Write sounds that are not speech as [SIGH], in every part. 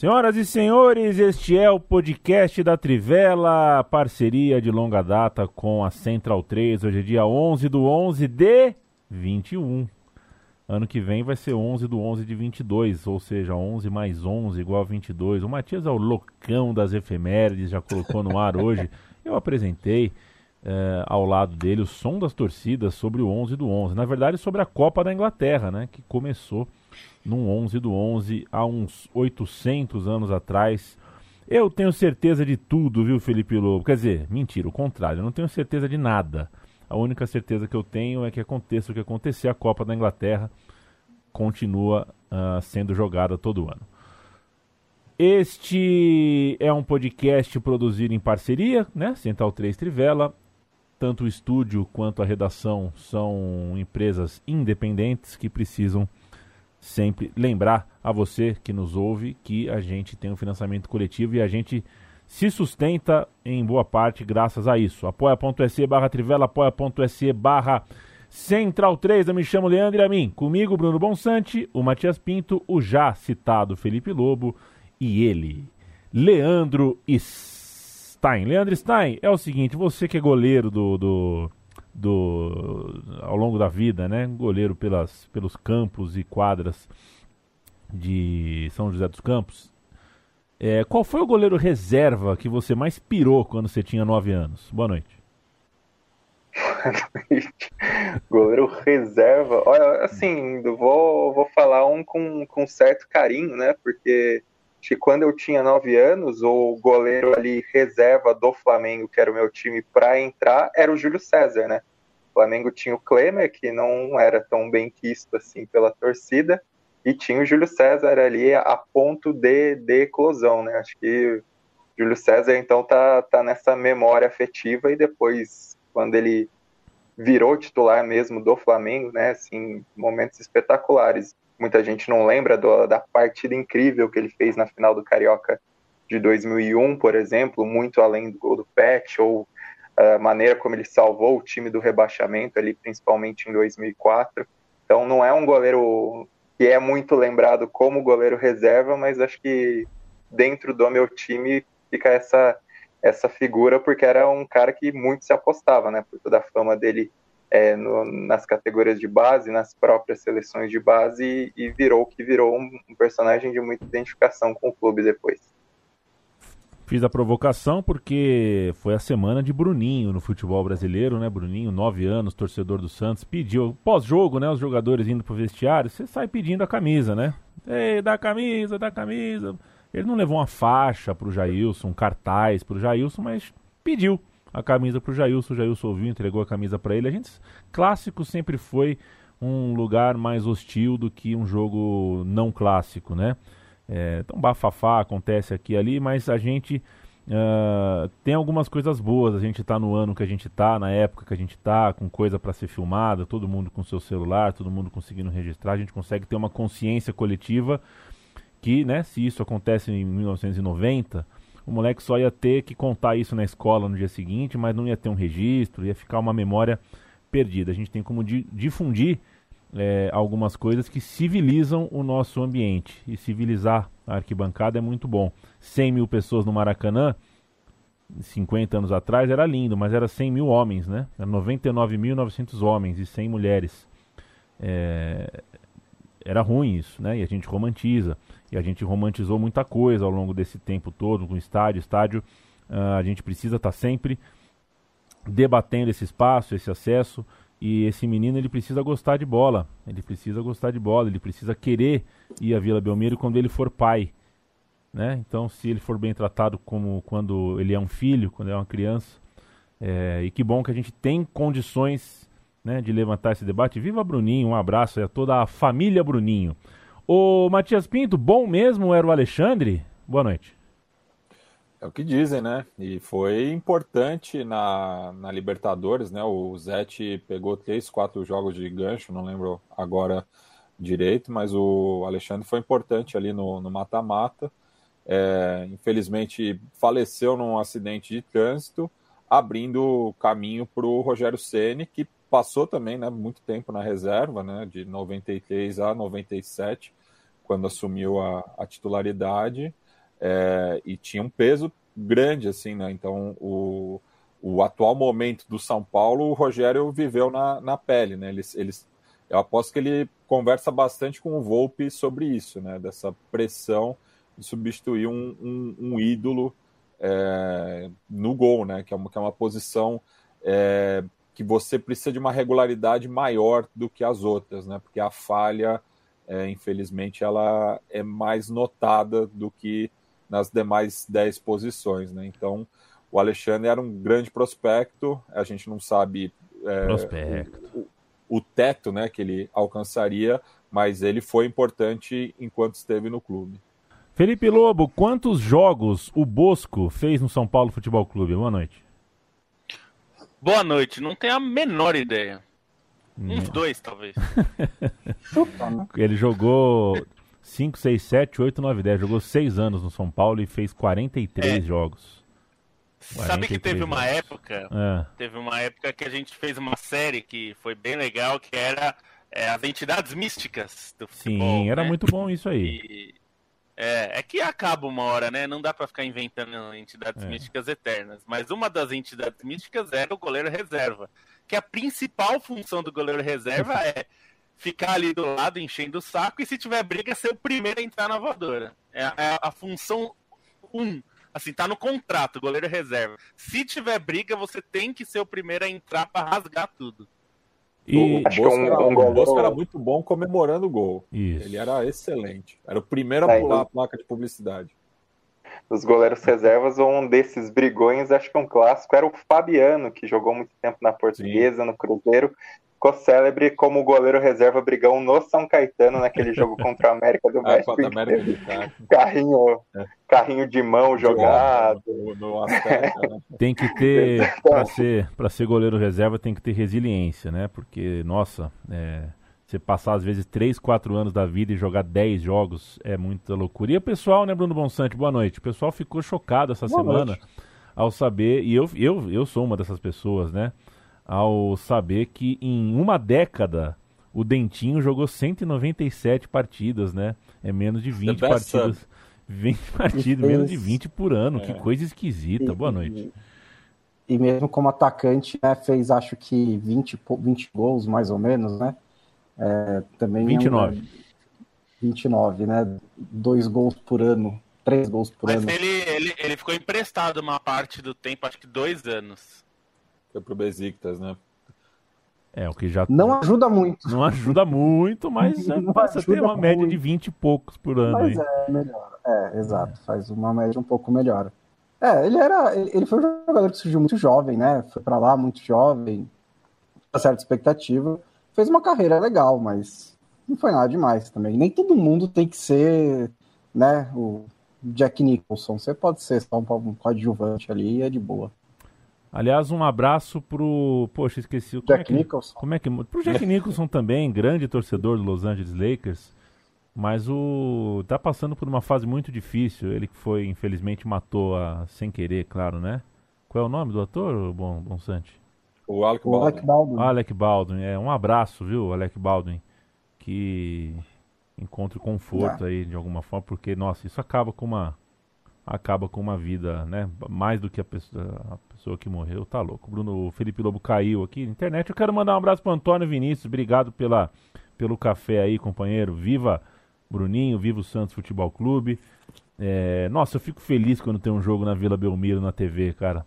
Senhoras e senhores, este é o podcast da Trivela, parceria de longa data com a Central 3. Hoje é dia 11 do 11 de 21. Ano que vem vai ser 11 do 11 de 22, ou seja, 11 mais 11 igual a 22. O Matias é o loucão das efemérides, já colocou no ar hoje. [LAUGHS] Eu apresentei é, ao lado dele o som das torcidas sobre o 11 do 11. Na verdade, sobre a Copa da Inglaterra, né, que começou num 11 do 11 há uns 800 anos atrás. Eu tenho certeza de tudo, viu, Felipe Lobo? Quer dizer, mentira, o contrário, eu não tenho certeza de nada. A única certeza que eu tenho é que aconteça o que acontecer, a Copa da Inglaterra continua uh, sendo jogada todo ano. Este é um podcast produzido em parceria, né? Central 3 Trivela. Tanto o estúdio quanto a redação são empresas independentes que precisam sempre lembrar a você que nos ouve que a gente tem um financiamento coletivo e a gente se sustenta em boa parte graças a isso. apoia.se barra Trivela, apoia.se barra Central 3, eu me chamo Leandro a mim. Comigo, Bruno Bonsante, o Matias Pinto, o já citado Felipe Lobo e ele, Leandro Stein. Leandro Stein, é o seguinte, você que é goleiro do, do, do ao longo da vida, né? Goleiro pelas, pelos campos e quadras de São José dos Campos. É, qual foi o goleiro reserva que você mais pirou quando você tinha 9 anos? Boa noite. [LAUGHS] goleiro reserva. Olha, assim, vou, vou falar um com, com certo carinho, né? Porque que quando eu tinha 9 anos, o goleiro ali reserva do Flamengo, que era o meu time, para entrar, era o Júlio César, né? O Flamengo tinha o Klemer, que não era tão bem quisto assim pela torcida, e tinha o Júlio César ali a ponto de, de eclosão, né? Acho que Júlio César, então, tá, tá nessa memória afetiva e depois, quando ele virou titular mesmo do Flamengo, né? Assim, momentos espetaculares. Muita gente não lembra do, da partida incrível que ele fez na final do Carioca de 2001, por exemplo, muito além do gol do Pet, ou a maneira como ele salvou o time do rebaixamento ali, principalmente em 2004. Então, não é um goleiro que é muito lembrado como goleiro reserva, mas acho que dentro do meu time fica essa essa figura porque era um cara que muito se apostava, né? Por toda a fama dele é, no, nas categorias de base, nas próprias seleções de base e, e virou que virou um, um personagem de muita identificação com o clube depois. Fiz a provocação porque foi a semana de Bruninho no futebol brasileiro, né? Bruninho, nove anos, torcedor do Santos, pediu, pós-jogo, né? Os jogadores indo pro vestiário, você sai pedindo a camisa, né? Ei, dá a camisa, dá a camisa. Ele não levou uma faixa pro Jailson, um cartaz pro Jailson, mas pediu a camisa pro Jailson. O Jailson ouviu, entregou a camisa para ele. A gente, clássico sempre foi um lugar mais hostil do que um jogo não clássico, né? É, então, bafafá acontece aqui e ali, mas a gente uh, tem algumas coisas boas. A gente está no ano que a gente está, na época que a gente está, com coisa para ser filmada, todo mundo com seu celular, todo mundo conseguindo registrar. A gente consegue ter uma consciência coletiva que, né, se isso acontece em 1990, o moleque só ia ter que contar isso na escola no dia seguinte, mas não ia ter um registro, ia ficar uma memória perdida. A gente tem como difundir é, algumas coisas que civilizam o nosso ambiente. E civilizar a arquibancada é muito bom. 100 mil pessoas no Maracanã, 50 anos atrás, era lindo, mas era 100 mil homens, né? Era 99.900 homens e 100 mulheres. É... Era ruim isso, né? E a gente romantiza. E a gente romantizou muita coisa ao longo desse tempo todo, com estádio. Estádio, uh, a gente precisa estar tá sempre debatendo esse espaço, esse acesso. E esse menino ele precisa gostar de bola, ele precisa gostar de bola, ele precisa querer ir à Vila Belmiro quando ele for pai, né? Então, se ele for bem tratado como quando ele é um filho, quando é uma criança, é, e que bom que a gente tem condições né, de levantar esse debate. Viva Bruninho, um abraço a toda a família Bruninho. O Matias Pinto, bom mesmo era o Alexandre? Boa noite. É o que dizem, né? E foi importante na, na Libertadores, né? O Zete pegou três, quatro jogos de gancho, não lembro agora direito, mas o Alexandre foi importante ali no mata-mata. É, infelizmente faleceu num acidente de trânsito, abrindo caminho para o Rogério Ceni, que passou também né, muito tempo na reserva, né, de 93 a 97, quando assumiu a, a titularidade é, e tinha um peso grande, assim, né? Então, o, o atual momento do São Paulo, o Rogério viveu na, na pele, né? Eles, eles, eu aposto que ele conversa bastante com o Volpe sobre isso, né? Dessa pressão de substituir um, um, um ídolo é, no gol, né? Que é uma, que é uma posição é, que você precisa de uma regularidade maior do que as outras, né? Porque a falha, é, infelizmente, ela é mais notada do que nas demais 10 posições, né? Então, o Alexandre era um grande prospecto, a gente não sabe é, o, o, teto né, que ele alcançaria, mas ele foi importante enquanto esteve no clube. Felipe Lobo, quantos jogos o Bosco fez no São Paulo Futebol Clube? Boa noite. Boa noite, não tenho a menor ideia. Uns dois, talvez. [LAUGHS] ele jogou 5, 6, 7, 8, 9, 10. Jogou 6 anos no São Paulo e fez 43 é. jogos. Sabe que teve uma época, é. teve uma época que a gente fez uma série que foi bem legal, que era é, as entidades místicas do futebol. Sim, era né? muito bom isso aí. E, é, é, que acaba uma hora, né? Não dá para ficar inventando entidades é. místicas eternas. Mas uma das entidades místicas era o goleiro reserva. Que a principal função do goleiro reserva [LAUGHS] é ficar ali do lado enchendo o saco e se tiver briga ser o primeiro a entrar na voadora. É, é a função 1 um Assim, tá no contrato, goleiro reserva. Se tiver briga, você tem que ser o primeiro a entrar para rasgar tudo. E o Bosco, um, era, um o Bosco era muito bom comemorando o gol. Isso. Ele era excelente. Era o primeiro a pular a placa de publicidade. Os goleiros reservas, um desses brigões, acho que um clássico, era o Fabiano, que jogou muito tempo na Portuguesa, Sim. no Cruzeiro, ficou célebre como goleiro reserva brigão no São Caetano naquele jogo [LAUGHS] contra a América do México. Ah, América carrinho, é. carrinho de mão jogado. No, no né? [LAUGHS] Tem que ter, para ser, ser goleiro reserva, tem que ter resiliência, né? Porque, nossa, é, você passar às vezes 3, 4 anos da vida e jogar 10 jogos é muita loucura. E o pessoal, né, Bruno Bonsante, boa noite. O pessoal ficou chocado essa boa semana noite. ao saber, e eu, eu, eu sou uma dessas pessoas, né? Ao saber que em uma década o Dentinho jogou 197 partidas, né? É menos de 20 partidas. 20 partidas, menos de 20 por ano. É. Que coisa esquisita. Boa noite. E, e mesmo como atacante, né, fez acho que 20, 20 gols, mais ou menos, né? É, também 29. É um, 29, né? Dois gols por ano. Três gols por Mas ano. Mas ele, ele, ele ficou emprestado uma parte do tempo, acho que dois anos. Foi pro Besiktas, né? É, o que já. Não ajuda muito. Não ajuda muito, mas [LAUGHS] não passa a ter uma média muito. de 20 e poucos por ano. Mas aí. é melhor. É, exato. Faz uma média um pouco melhor. É, ele era. Ele foi um jogador que surgiu muito jovem, né? Foi para lá muito jovem, uma certa expectativa. Fez uma carreira legal, mas não foi nada demais também. Nem todo mundo tem que ser, né, o Jack Nicholson. Você pode ser só um coadjuvante ali e é de boa. Aliás, um abraço pro. Poxa, esqueci o. Jack é que, Nicholson. Como é que. Pro Jack Nicholson também, grande torcedor do Los Angeles Lakers. Mas o. tá passando por uma fase muito difícil. Ele que foi, infelizmente, matou a. sem querer, claro, né? Qual é o nome do ator, Bom, Bom Sante? O Alec Baldwin. Alec Baldwin. Alec Baldwin. É, um abraço, viu, Alec Baldwin. Que encontre conforto aí de alguma forma, porque, nossa, isso acaba com uma. Acaba com uma vida, né? Mais do que a pessoa, a pessoa que morreu, tá louco. Bruno o Felipe Lobo caiu aqui na internet. Eu quero mandar um abraço pro Antônio Vinícius. Obrigado pela, pelo café aí, companheiro. Viva Bruninho, viva o Santos Futebol Clube. É, nossa, eu fico feliz quando tem um jogo na Vila Belmiro na TV, cara.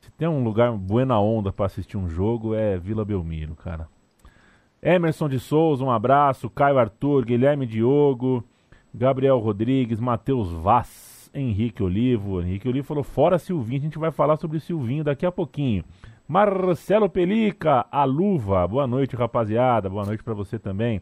Se tem um lugar buena onda para assistir um jogo, é Vila Belmiro, cara. Emerson de Souza, um abraço. Caio Arthur, Guilherme Diogo, Gabriel Rodrigues, Matheus Vaz. Henrique Olivo. Henrique Olivo falou: fora Silvinho, a gente vai falar sobre Silvinho daqui a pouquinho. Marcelo Pelica, a luva. Boa noite, rapaziada. Boa noite para você também.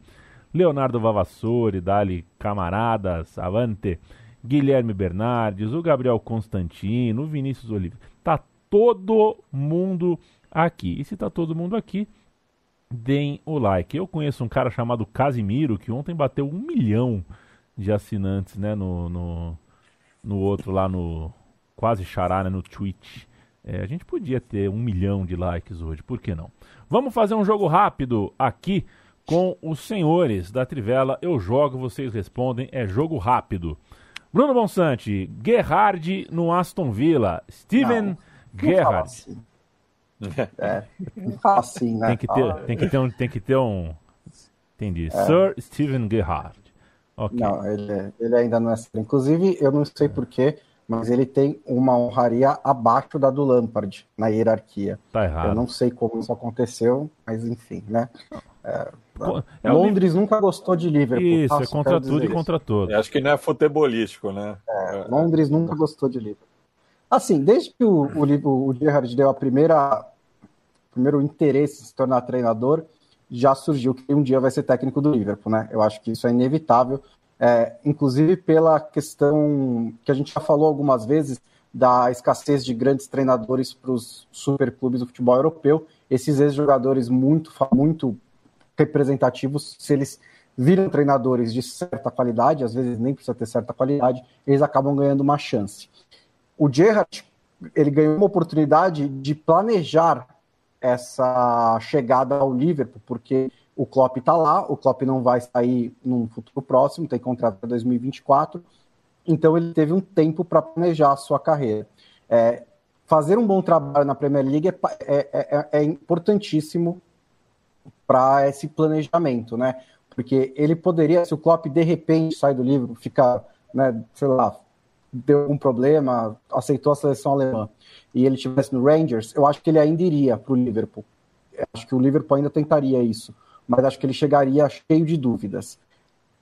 Leonardo Vavassori, Dali Camaradas, Avante. Guilherme Bernardes, o Gabriel Constantino, o Vinícius Oliveira. Tá todo mundo aqui. E se tá todo mundo aqui, deem o like. Eu conheço um cara chamado Casimiro que ontem bateu um milhão de assinantes né, no, no, no outro lá no quase xará, né, no Twitch. É, a gente podia ter um milhão de likes hoje, por que não? Vamos fazer um jogo rápido aqui com os senhores da Trivela. Eu jogo, vocês respondem, é jogo rápido. Bruno Bonsante, Gerhard no Aston Villa. Steven Gerrard. Assim. É, não fala assim, né? Tem que ter, tem que ter um. Tem que ter um entendi. É. Sir Steven Gerrard. Okay. Não, ele, ele ainda não é. Inclusive, eu não sei porquê, mas ele tem uma honraria abaixo da do Lampard na hierarquia. Tá errado. Eu não sei como isso aconteceu, mas enfim, né? É, é Londres nunca gostou de Liverpool. Isso, é contra tudo e contra todos. Acho que não é futebolístico, né? É, Londres nunca gostou de Liverpool. Assim, desde que o, o, o Gerrard deu a primeira primeiro interesse em se tornar treinador, já surgiu que um dia vai ser técnico do Liverpool, né? Eu acho que isso é inevitável, é, inclusive pela questão que a gente já falou algumas vezes da escassez de grandes treinadores para os superclubes do futebol europeu. Esses ex-jogadores muito, muito representativos, se eles viram treinadores de certa qualidade, às vezes nem precisa ter certa qualidade, eles acabam ganhando uma chance. O Gerrard, ele ganhou uma oportunidade de planejar essa chegada ao Liverpool, porque o Klopp está lá, o Klopp não vai sair no futuro próximo, tem contrato para 2024, então ele teve um tempo para planejar a sua carreira. É, fazer um bom trabalho na Premier League é, é, é, é importantíssimo para esse planejamento, né? Porque ele poderia, se o Klopp de repente sai do livro, fica, né, sei lá, deu algum problema, aceitou a seleção alemã e ele estivesse no Rangers, eu acho que ele ainda iria para o Liverpool. Eu acho que o Liverpool ainda tentaria isso, mas acho que ele chegaria cheio de dúvidas.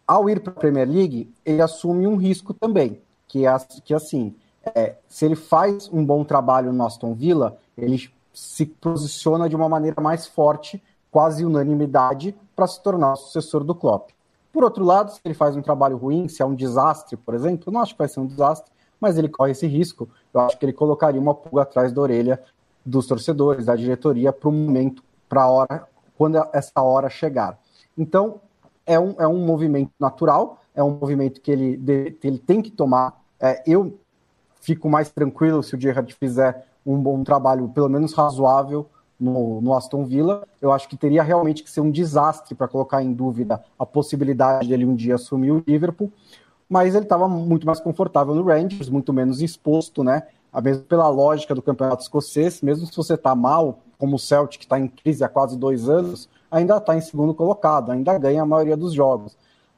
Ao ir para a Premier League, ele assume um risco também, que é que assim, é, se ele faz um bom trabalho no Aston Villa, ele se posiciona de uma maneira mais forte, quase unanimidade, para se tornar o sucessor do Klopp. Por outro lado, se ele faz um trabalho ruim, se é um desastre, por exemplo, eu não acho que vai ser um desastre, mas ele corre esse risco. Eu acho que ele colocaria uma pulga atrás da orelha dos torcedores, da diretoria, para o momento, para a hora, quando essa hora chegar. Então, é um, é um movimento natural, é um movimento que ele, ele tem que tomar. É, eu fico mais tranquilo se o Gerrard fizer um bom trabalho, pelo menos razoável, no, no, Aston Villa. Eu acho que teria realmente que ser um desastre para colocar em dúvida a possibilidade dele um dia assumir o Liverpool, mas ele estava muito mais confortável no Rangers, muito menos exposto, né? A mesmo pela lógica do campeonato escocês, mesmo se você está mal, como o Celtic que está em crise há quase dois anos, ainda está em segundo colocado, ainda ganha a maioria dos jogos.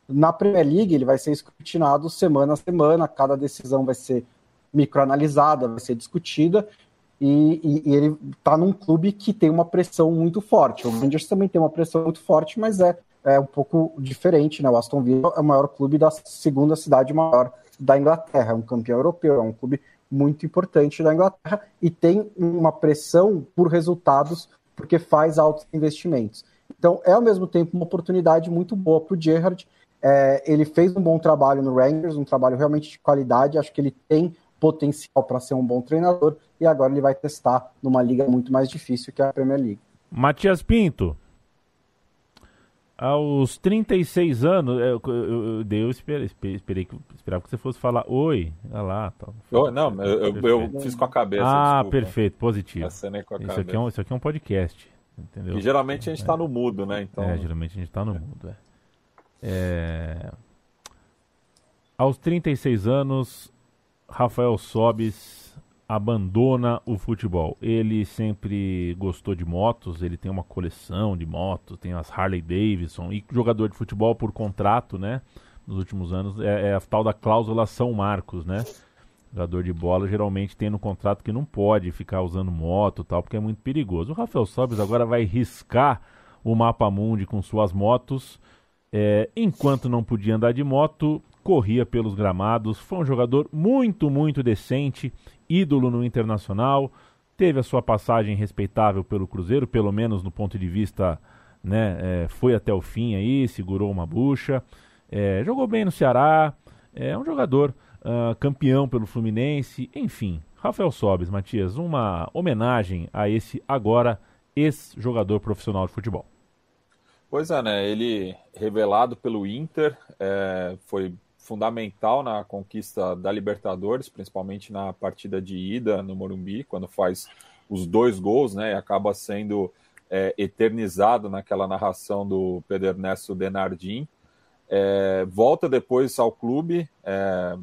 Na Premier League ele vai ser escrutinado semana a semana, cada decisão vai ser microanalisada, vai ser discutida, e, e, e ele está num clube que tem uma pressão muito forte. O Rangers também tem uma pressão muito forte, mas é, é um pouco diferente, né? O Aston Villa é o maior clube da segunda cidade maior da Inglaterra, é um campeão europeu, é um clube muito importante da Inglaterra e tem uma pressão por resultados porque faz altos investimentos. Então é ao mesmo tempo uma oportunidade muito boa para o Gerrard. É, ele fez um bom trabalho no Rangers, um trabalho realmente de qualidade. Acho que ele tem potencial para ser um bom treinador e agora ele vai testar numa liga muito mais difícil que a Premier League. Matias Pinto, aos 36 anos, eu, eu, eu, eu esperei, esperei, esperava que você fosse falar oi, olha lá. Tal. Oh, não, eu, eu, fiz com a cabeça. Ah, desculpa. perfeito, positivo. Isso aqui, é um, isso aqui é um podcast, entendeu? E geralmente a gente está é. no mudo, né? Então... É, geralmente a gente está no mudo. É. É... Aos 36 anos, Rafael Sobis abandona o futebol. Ele sempre gostou de motos, ele tem uma coleção de motos, tem as Harley Davidson e jogador de futebol por contrato, né? Nos últimos anos é, é a tal da cláusula São Marcos, né? Jogador de bola geralmente tem no contrato que não pode ficar usando moto tal, porque é muito perigoso. O Rafael Sobis agora vai riscar o mapa mundi com suas motos. É, enquanto não podia andar de moto, corria pelos gramados, foi um jogador muito, muito decente, ídolo no internacional, teve a sua passagem respeitável pelo Cruzeiro, pelo menos no ponto de vista, né, é, foi até o fim aí, segurou uma bucha, é, jogou bem no Ceará, é um jogador uh, campeão pelo Fluminense, enfim. Rafael Sobes, Matias, uma homenagem a esse agora ex-jogador profissional de futebol. Pois é, né? Ele revelado pelo Inter, é, foi fundamental na conquista da Libertadores, principalmente na partida de ida no Morumbi, quando faz os dois gols, né, e acaba sendo é, eternizado naquela narração do Pedro Ernesto Denardim. É, volta depois ao clube, é,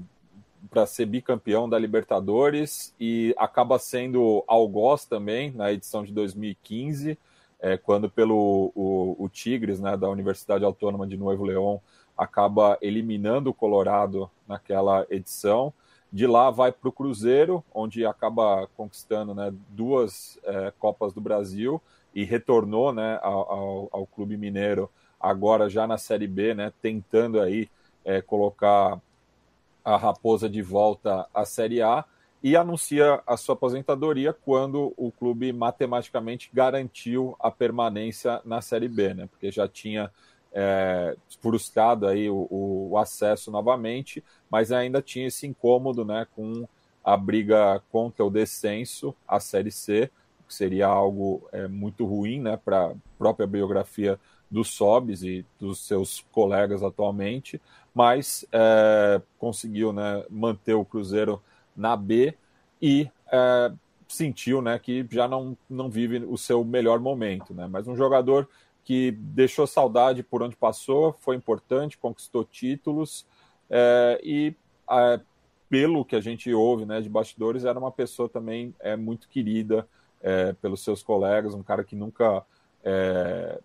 para ser bicampeão da Libertadores e acaba sendo algoz também na edição de 2015, é, quando pelo o, o Tigres, né, da Universidade Autônoma de Nuevo León, acaba eliminando o Colorado naquela edição. De lá vai para o Cruzeiro, onde acaba conquistando né, duas é, Copas do Brasil e retornou né, ao, ao, Clube Mineiro agora já na Série B, né, tentando aí é, colocar a Raposa de volta à Série A e anuncia a sua aposentadoria quando o clube matematicamente garantiu a permanência na Série B, né, porque já tinha é, frustrado aí o, o, acesso novamente, mas ainda tinha esse incômodo né, com a briga contra o descenso à Série C, que seria algo é, muito ruim né, para a própria biografia dos Sobs e dos seus colegas atualmente, mas é, conseguiu né, manter o Cruzeiro na B e é, sentiu né, que já não, não vive o seu melhor momento. Né? Mas um jogador que deixou saudade por onde passou, foi importante, conquistou títulos é, e é, pelo que a gente ouve né, de bastidores, era uma pessoa também é, muito querida é, pelos seus colegas, um cara que nunca é,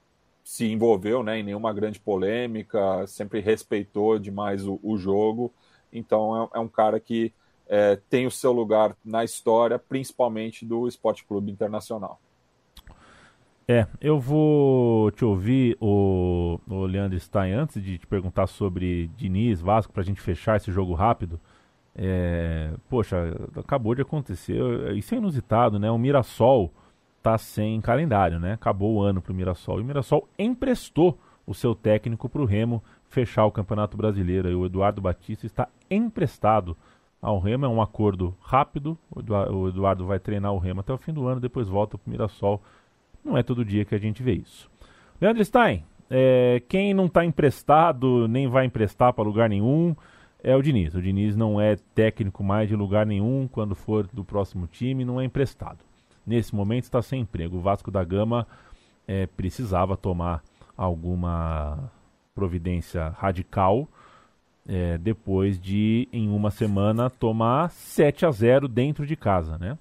se envolveu né, em nenhuma grande polêmica, sempre respeitou demais o, o jogo. Então é, é um cara que é, tem o seu lugar na história, principalmente do Esporte Clube Internacional. É, eu vou te ouvir, o, o Leandro Stein, antes de te perguntar sobre Diniz, Vasco, para a gente fechar esse jogo rápido. É, poxa, acabou de acontecer, isso é inusitado, né? O Mirassol tá sem calendário, né? Acabou o ano para o Mirassol. E o Mirassol emprestou o seu técnico para o Remo fechar o Campeonato Brasileiro. E o Eduardo Batista está emprestado ao Remo. É um acordo rápido. O Eduardo vai treinar o Remo até o fim do ano, depois volta para o Mirassol não é todo dia que a gente vê isso. Leandro Stein, é, quem não está emprestado, nem vai emprestar para lugar nenhum, é o Diniz. O Diniz não é técnico mais de lugar nenhum, quando for do próximo time, não é emprestado. Nesse momento está sem emprego. O Vasco da Gama é, precisava tomar alguma providência radical é, depois de, em uma semana, tomar 7 a 0 dentro de casa, né?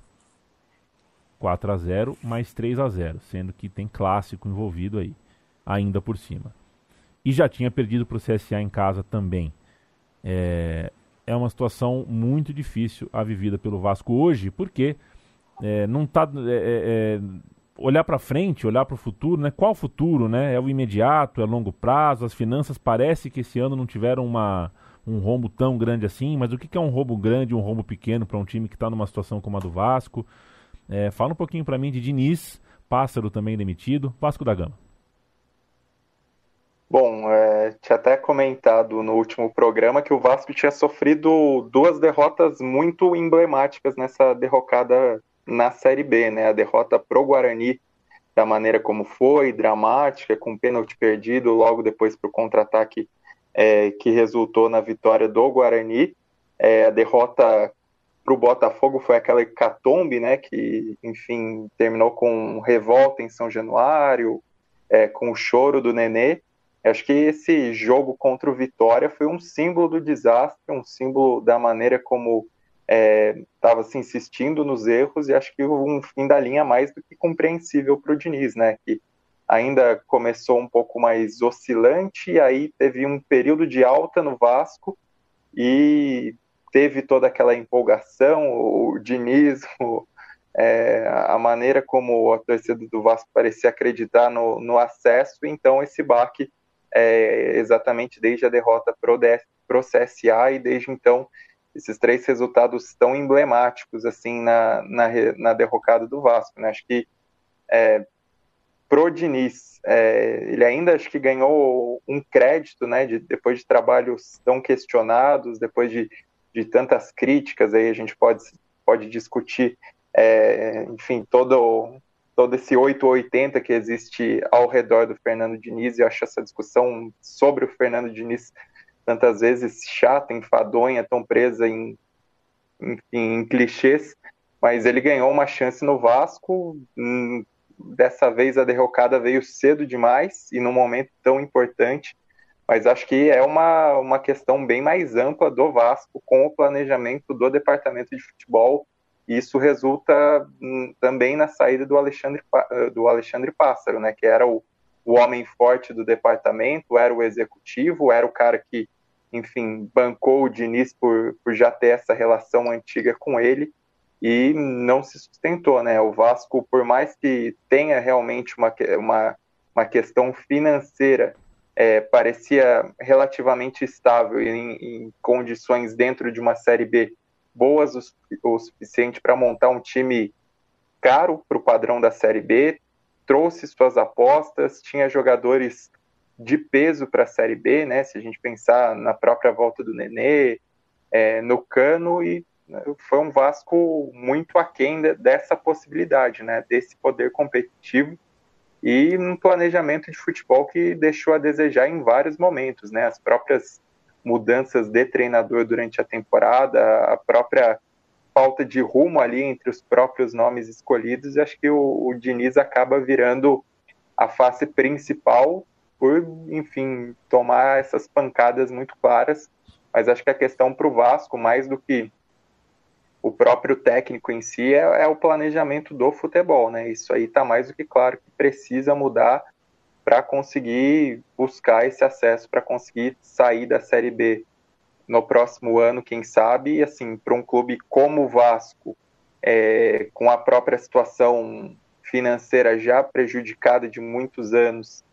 4 a 0 mais 3 a 0 sendo que tem clássico envolvido aí, ainda por cima. E já tinha perdido para o CSA em casa também. É, é uma situação muito difícil a vivida pelo Vasco hoje, porque é, não tá é, é, é olhar para frente, olhar para o futuro, né? Qual futuro, né? É o imediato, é longo prazo. As finanças parece que esse ano não tiveram uma um rombo tão grande assim, mas o que é um rombo grande, um rombo pequeno para um time que está numa situação como a do Vasco? É, fala um pouquinho para mim de Diniz, Pássaro também demitido, Vasco da Gama. Bom, é, tinha até comentado no último programa que o Vasco tinha sofrido duas derrotas muito emblemáticas nessa derrocada na Série B, né? A derrota pro Guarani da maneira como foi, dramática, com pênalti perdido logo depois para o contra-ataque é, que resultou na vitória do Guarani. É, a derrota para o Botafogo foi aquela hecatombe, né, que, enfim, terminou com revolta em São Januário, é, com o choro do Nenê. Acho que esse jogo contra o Vitória foi um símbolo do desastre, um símbolo da maneira como estava é, se insistindo nos erros, e acho que um fim da linha mais do que compreensível para o Diniz, né, que ainda começou um pouco mais oscilante, e aí teve um período de alta no Vasco, e teve toda aquela empolgação, o dinismo, é, a maneira como a torcida do Vasco parecia acreditar no, no acesso, então esse baque é exatamente desde a derrota pro, pro CSA e desde então esses três resultados tão emblemáticos assim na, na, na derrocada do Vasco. Né? Acho que é, pro Diniz, é, ele ainda acho que ganhou um crédito, né, de, depois de trabalhos tão questionados, depois de de tantas críticas, aí a gente pode, pode discutir, é, enfim, todo, todo esse 880 que existe ao redor do Fernando Diniz, e eu acho essa discussão sobre o Fernando Diniz tantas vezes chata, enfadonha, tão presa em, em, clichês, mas ele ganhou uma chance no Vasco, hum, dessa vez a derrocada veio cedo demais e num momento tão importante, mas acho que é uma, uma questão bem mais ampla do Vasco com o planejamento do departamento de futebol. E isso resulta hum, também na saída do Alexandre, do Alexandre Pássaro, né, que era o, o homem forte do departamento, era o executivo, era o cara que, enfim, bancou o Diniz por, por já ter essa relação antiga com ele e não se sustentou, né? O Vasco, por mais que tenha realmente uma, uma, uma questão financeira é, parecia relativamente estável em, em, condições dentro de uma Série B boas o, o suficiente para montar um time caro para o padrão da Série B, trouxe suas apostas, tinha jogadores de peso para a Série B, né? Se a gente pensar na própria volta do Nenê, é, no Cano, e né, foi um Vasco muito aquém dessa possibilidade, né? Desse poder competitivo e um planejamento de futebol que deixou a desejar em vários momentos, né? As próprias mudanças de treinador durante a temporada, a própria falta de rumo ali entre os próprios nomes escolhidos, e acho que o, o Diniz acaba virando a face principal por, enfim, tomar essas pancadas muito claras. Mas acho que a questão para o Vasco, mais do que o próprio técnico em si é, é o planejamento do futebol, né? Isso aí está mais do que claro que precisa mudar para conseguir buscar esse acesso, para conseguir sair da Série B no próximo ano, quem sabe, e assim, para um clube como o Vasco, é, com a própria situação financeira já prejudicada de muitos anos,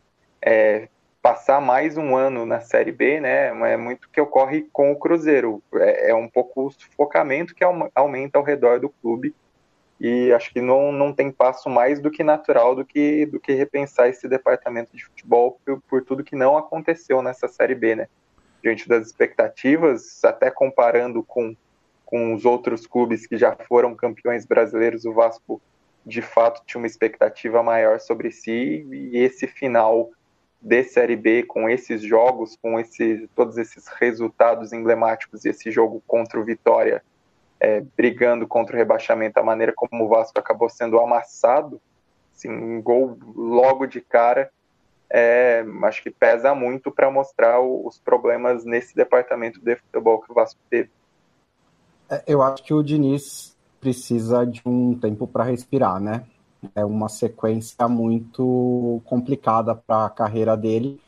é, passar mais um ano na Série B, né? É muito que ocorre com o Cruzeiro. É, é um pouco o sufocamento que aumenta ao redor do clube. E acho que não, não tem passo mais do que natural do que, do que repensar esse departamento de futebol por, por tudo que não aconteceu nessa Série B, né? Diante das expectativas, até comparando com, com os outros clubes que já foram campeões brasileiros, o Vasco de fato tinha uma expectativa maior sobre si e esse final de Série B, com esses jogos, com esse, todos esses resultados emblemáticos e esse jogo contra o Vitória, é, brigando contra o rebaixamento, a maneira como o Vasco acabou sendo amassado, assim, um gol logo de cara, é, acho que pesa muito para mostrar o, os problemas nesse departamento de futebol que o Vasco teve. É, eu acho que o Diniz precisa de um tempo para respirar, né? É uma sequência muito complicada para a carreira dele.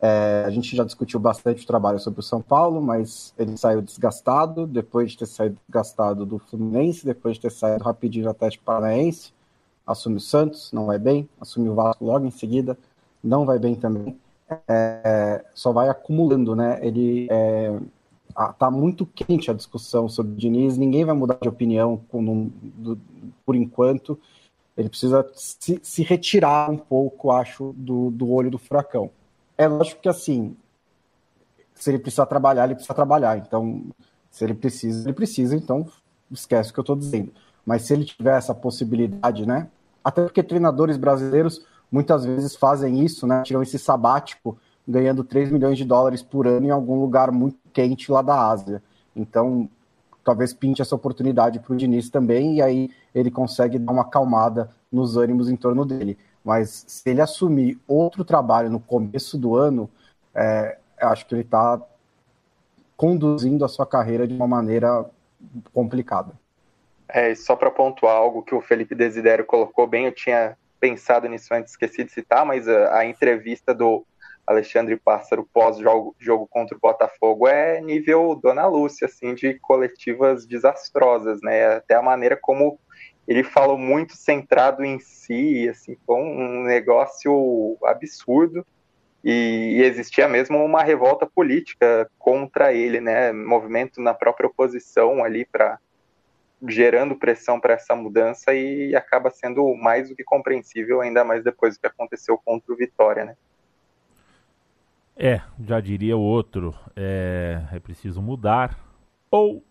É, a gente já discutiu bastante o trabalho sobre o São Paulo, mas ele saiu desgastado, depois de ter saído desgastado do Fluminense, depois de ter saído rapidinho do Atlético Paranaense, assume o Santos, não vai bem, assume o Vasco logo em seguida, não vai bem também. É, só vai acumulando, né? Ele é, tá muito quente a discussão sobre o Diniz, ninguém vai mudar de opinião por enquanto. Ele precisa se, se retirar um pouco, acho, do, do olho do furacão. É lógico que, assim, se ele precisar trabalhar, ele precisa trabalhar. Então, se ele precisa, ele precisa, então esquece o que eu estou dizendo. Mas se ele tiver essa possibilidade, né? Até porque treinadores brasileiros muitas vezes fazem isso, né? Tiram esse sabático ganhando 3 milhões de dólares por ano em algum lugar muito quente lá da Ásia. Então, talvez pinte essa oportunidade para o Diniz também, e aí ele consegue dar uma acalmada nos ânimos em torno dele. Mas se ele assumir outro trabalho no começo do ano, é, acho que ele está conduzindo a sua carreira de uma maneira complicada. É, só para pontuar algo que o Felipe Desidério colocou bem, eu tinha pensado nisso antes, esqueci de citar, mas a, a entrevista do Alexandre Pássaro pós-jogo jogo contra o Botafogo é nível Dona Lúcia, assim, de coletivas desastrosas, né? Até a maneira como ele falou muito centrado em si, assim, foi um negócio absurdo. E, e existia mesmo uma revolta política contra ele, né? Movimento na própria oposição ali para gerando pressão para essa mudança e acaba sendo mais do que compreensível, ainda mais depois do que aconteceu contra o Vitória, né? É, já diria o outro, é, é preciso mudar ou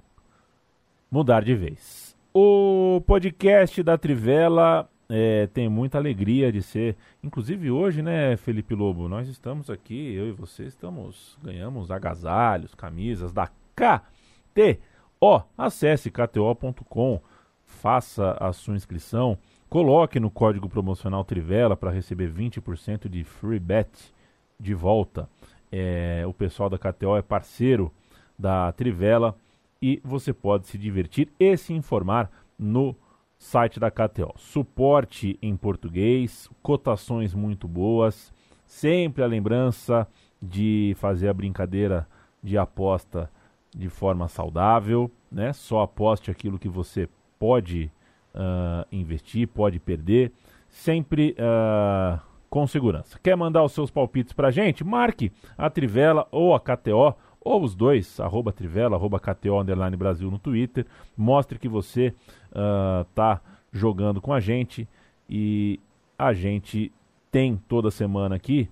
mudar de vez. O podcast da Trivela é, tem muita alegria de ser. Inclusive hoje, né, Felipe Lobo? Nós estamos aqui, eu e você estamos. Ganhamos agasalhos, camisas da KTO. Acesse kto.com, faça a sua inscrição, coloque no código promocional Trivela para receber 20% de free bet de volta. É, o pessoal da KTO é parceiro da Trivela e você pode se divertir e se informar no site da KTO. Suporte em português, cotações muito boas, sempre a lembrança de fazer a brincadeira de aposta de forma saudável, né? Só aposte aquilo que você pode uh, investir, pode perder, sempre uh, com segurança. Quer mandar os seus palpites para a gente? Marque a Trivela ou a KTO, ou os dois, arroba Trivela, arroba KTO, underline Brasil no Twitter. Mostre que você uh, jogando com a gente e a gente tem toda semana aqui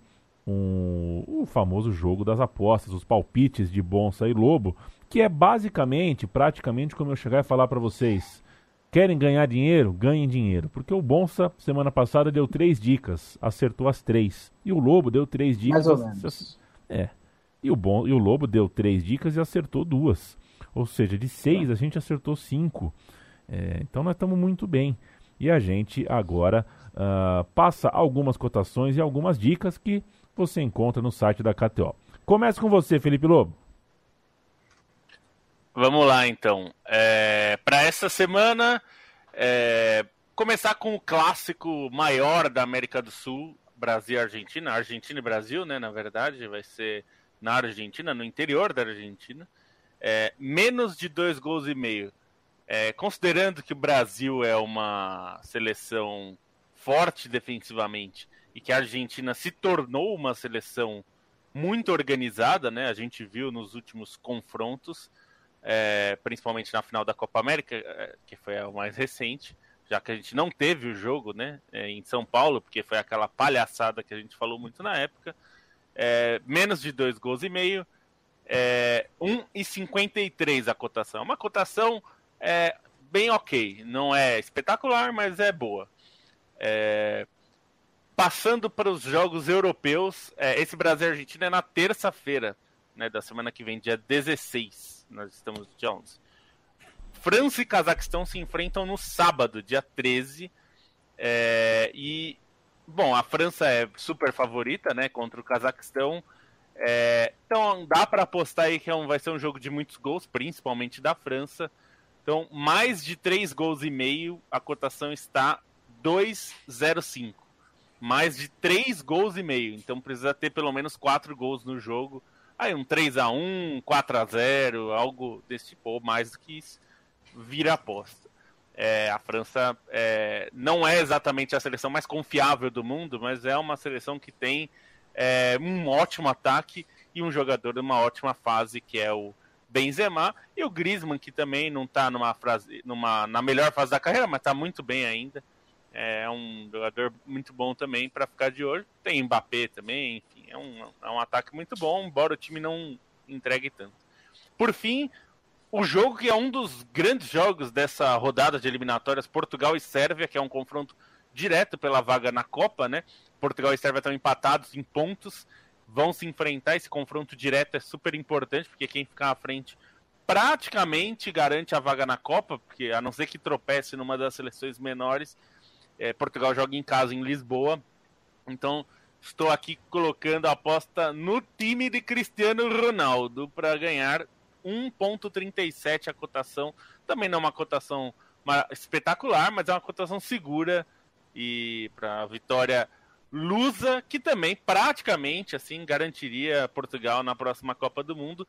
um, o famoso jogo das apostas, os palpites de Bonsa e Lobo, que é basicamente, praticamente como eu chegar e falar para vocês, querem ganhar dinheiro? Ganhem dinheiro. Porque o Bonsa, semana passada, deu três dicas, acertou as três. E o Lobo deu três dicas. Mais ou menos. É. E o, bom, e o Lobo deu três dicas e acertou duas. Ou seja, de seis a gente acertou cinco. É, então nós estamos muito bem. E a gente agora uh, passa algumas cotações e algumas dicas que você encontra no site da KTO. Começa com você, Felipe Lobo. Vamos lá, então. É, Para essa semana, é, começar com o clássico maior da América do Sul, Brasil e Argentina. Argentina e Brasil, né? Na verdade, vai ser na Argentina, no interior da Argentina. É, menos de dois gols e meio. É, considerando que o Brasil é uma seleção forte defensivamente e que a Argentina se tornou uma seleção muito organizada, né? A gente viu nos últimos confrontos é, principalmente na final da Copa América, é, que foi a mais recente, já que a gente não teve o jogo né, é, em São Paulo, porque foi aquela palhaçada que a gente falou muito na época. É, menos de dois gols e meio, é, 1,53 a cotação. Uma cotação é, bem ok, não é espetacular, mas é boa. É, passando para os jogos europeus, é, esse Brasil-Argentina é na terça-feira né, da semana que vem, dia 16 nós estamos dia 11. França e Cazaquistão se enfrentam no sábado, dia 13. É, e, bom, a França é super favorita, né, contra o Cazaquistão. É, então dá para apostar aí que é um, vai ser um jogo de muitos gols, principalmente da França. Então, mais de 3 gols e meio, a cotação está 2,05. Mais de 3 gols e meio. Então precisa ter pelo menos 4 gols no jogo. Aí um 3 a 1 4 a 0 algo desse tipo, ou mais do que isso, vira aposta. É, a França é, não é exatamente a seleção mais confiável do mundo, mas é uma seleção que tem é, um ótimo ataque e um jogador de uma ótima fase, que é o Benzema, e o Griezmann, que também não está numa, numa, na melhor fase da carreira, mas está muito bem ainda. É um jogador muito bom também para ficar de olho. Tem Mbappé também, é um, é um ataque muito bom, embora o time não entregue tanto. Por fim, o jogo que é um dos grandes jogos dessa rodada de eliminatórias, Portugal e Sérvia, que é um confronto direto pela vaga na Copa, né? Portugal e Sérvia estão empatados em pontos, vão se enfrentar. Esse confronto direto é super importante, porque quem ficar à frente praticamente garante a vaga na Copa, porque a não ser que tropece numa das seleções menores, é, Portugal joga em casa em Lisboa. Então, estou aqui colocando a aposta no time de Cristiano Ronaldo para ganhar 1,37 a cotação. Também não é uma cotação espetacular, mas é uma cotação segura e para a vitória lusa, que também praticamente assim garantiria Portugal na próxima Copa do Mundo.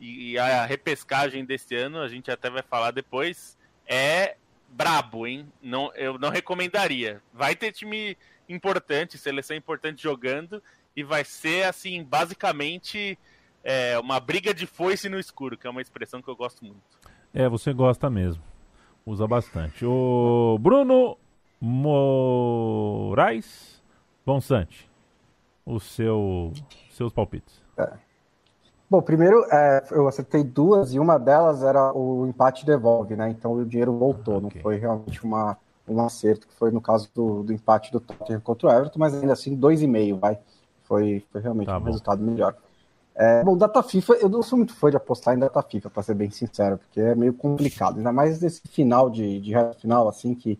E a repescagem deste ano, a gente até vai falar depois, é brabo, hein? Não, eu não recomendaria. Vai ter time importante, seleção importante jogando, e vai ser, assim, basicamente é, uma briga de foice no escuro, que é uma expressão que eu gosto muito. É, você gosta mesmo. Usa bastante. O Bruno Moraes Bonsante, o seu, seus palpites. É. Bom, primeiro é, eu acertei duas e uma delas era o empate devolve, né? Então o dinheiro voltou, ah, okay. não foi realmente uma, um acerto, que foi no caso do, do empate do Tottenham contra o Everton, mas ainda assim dois e meio, vai. Foi, foi realmente tá um bom. resultado melhor. É, bom, data FIFA, eu não sou muito fã de apostar em data FIFA, para ser bem sincero, porque é meio complicado, ainda mais nesse final de, de final, assim, que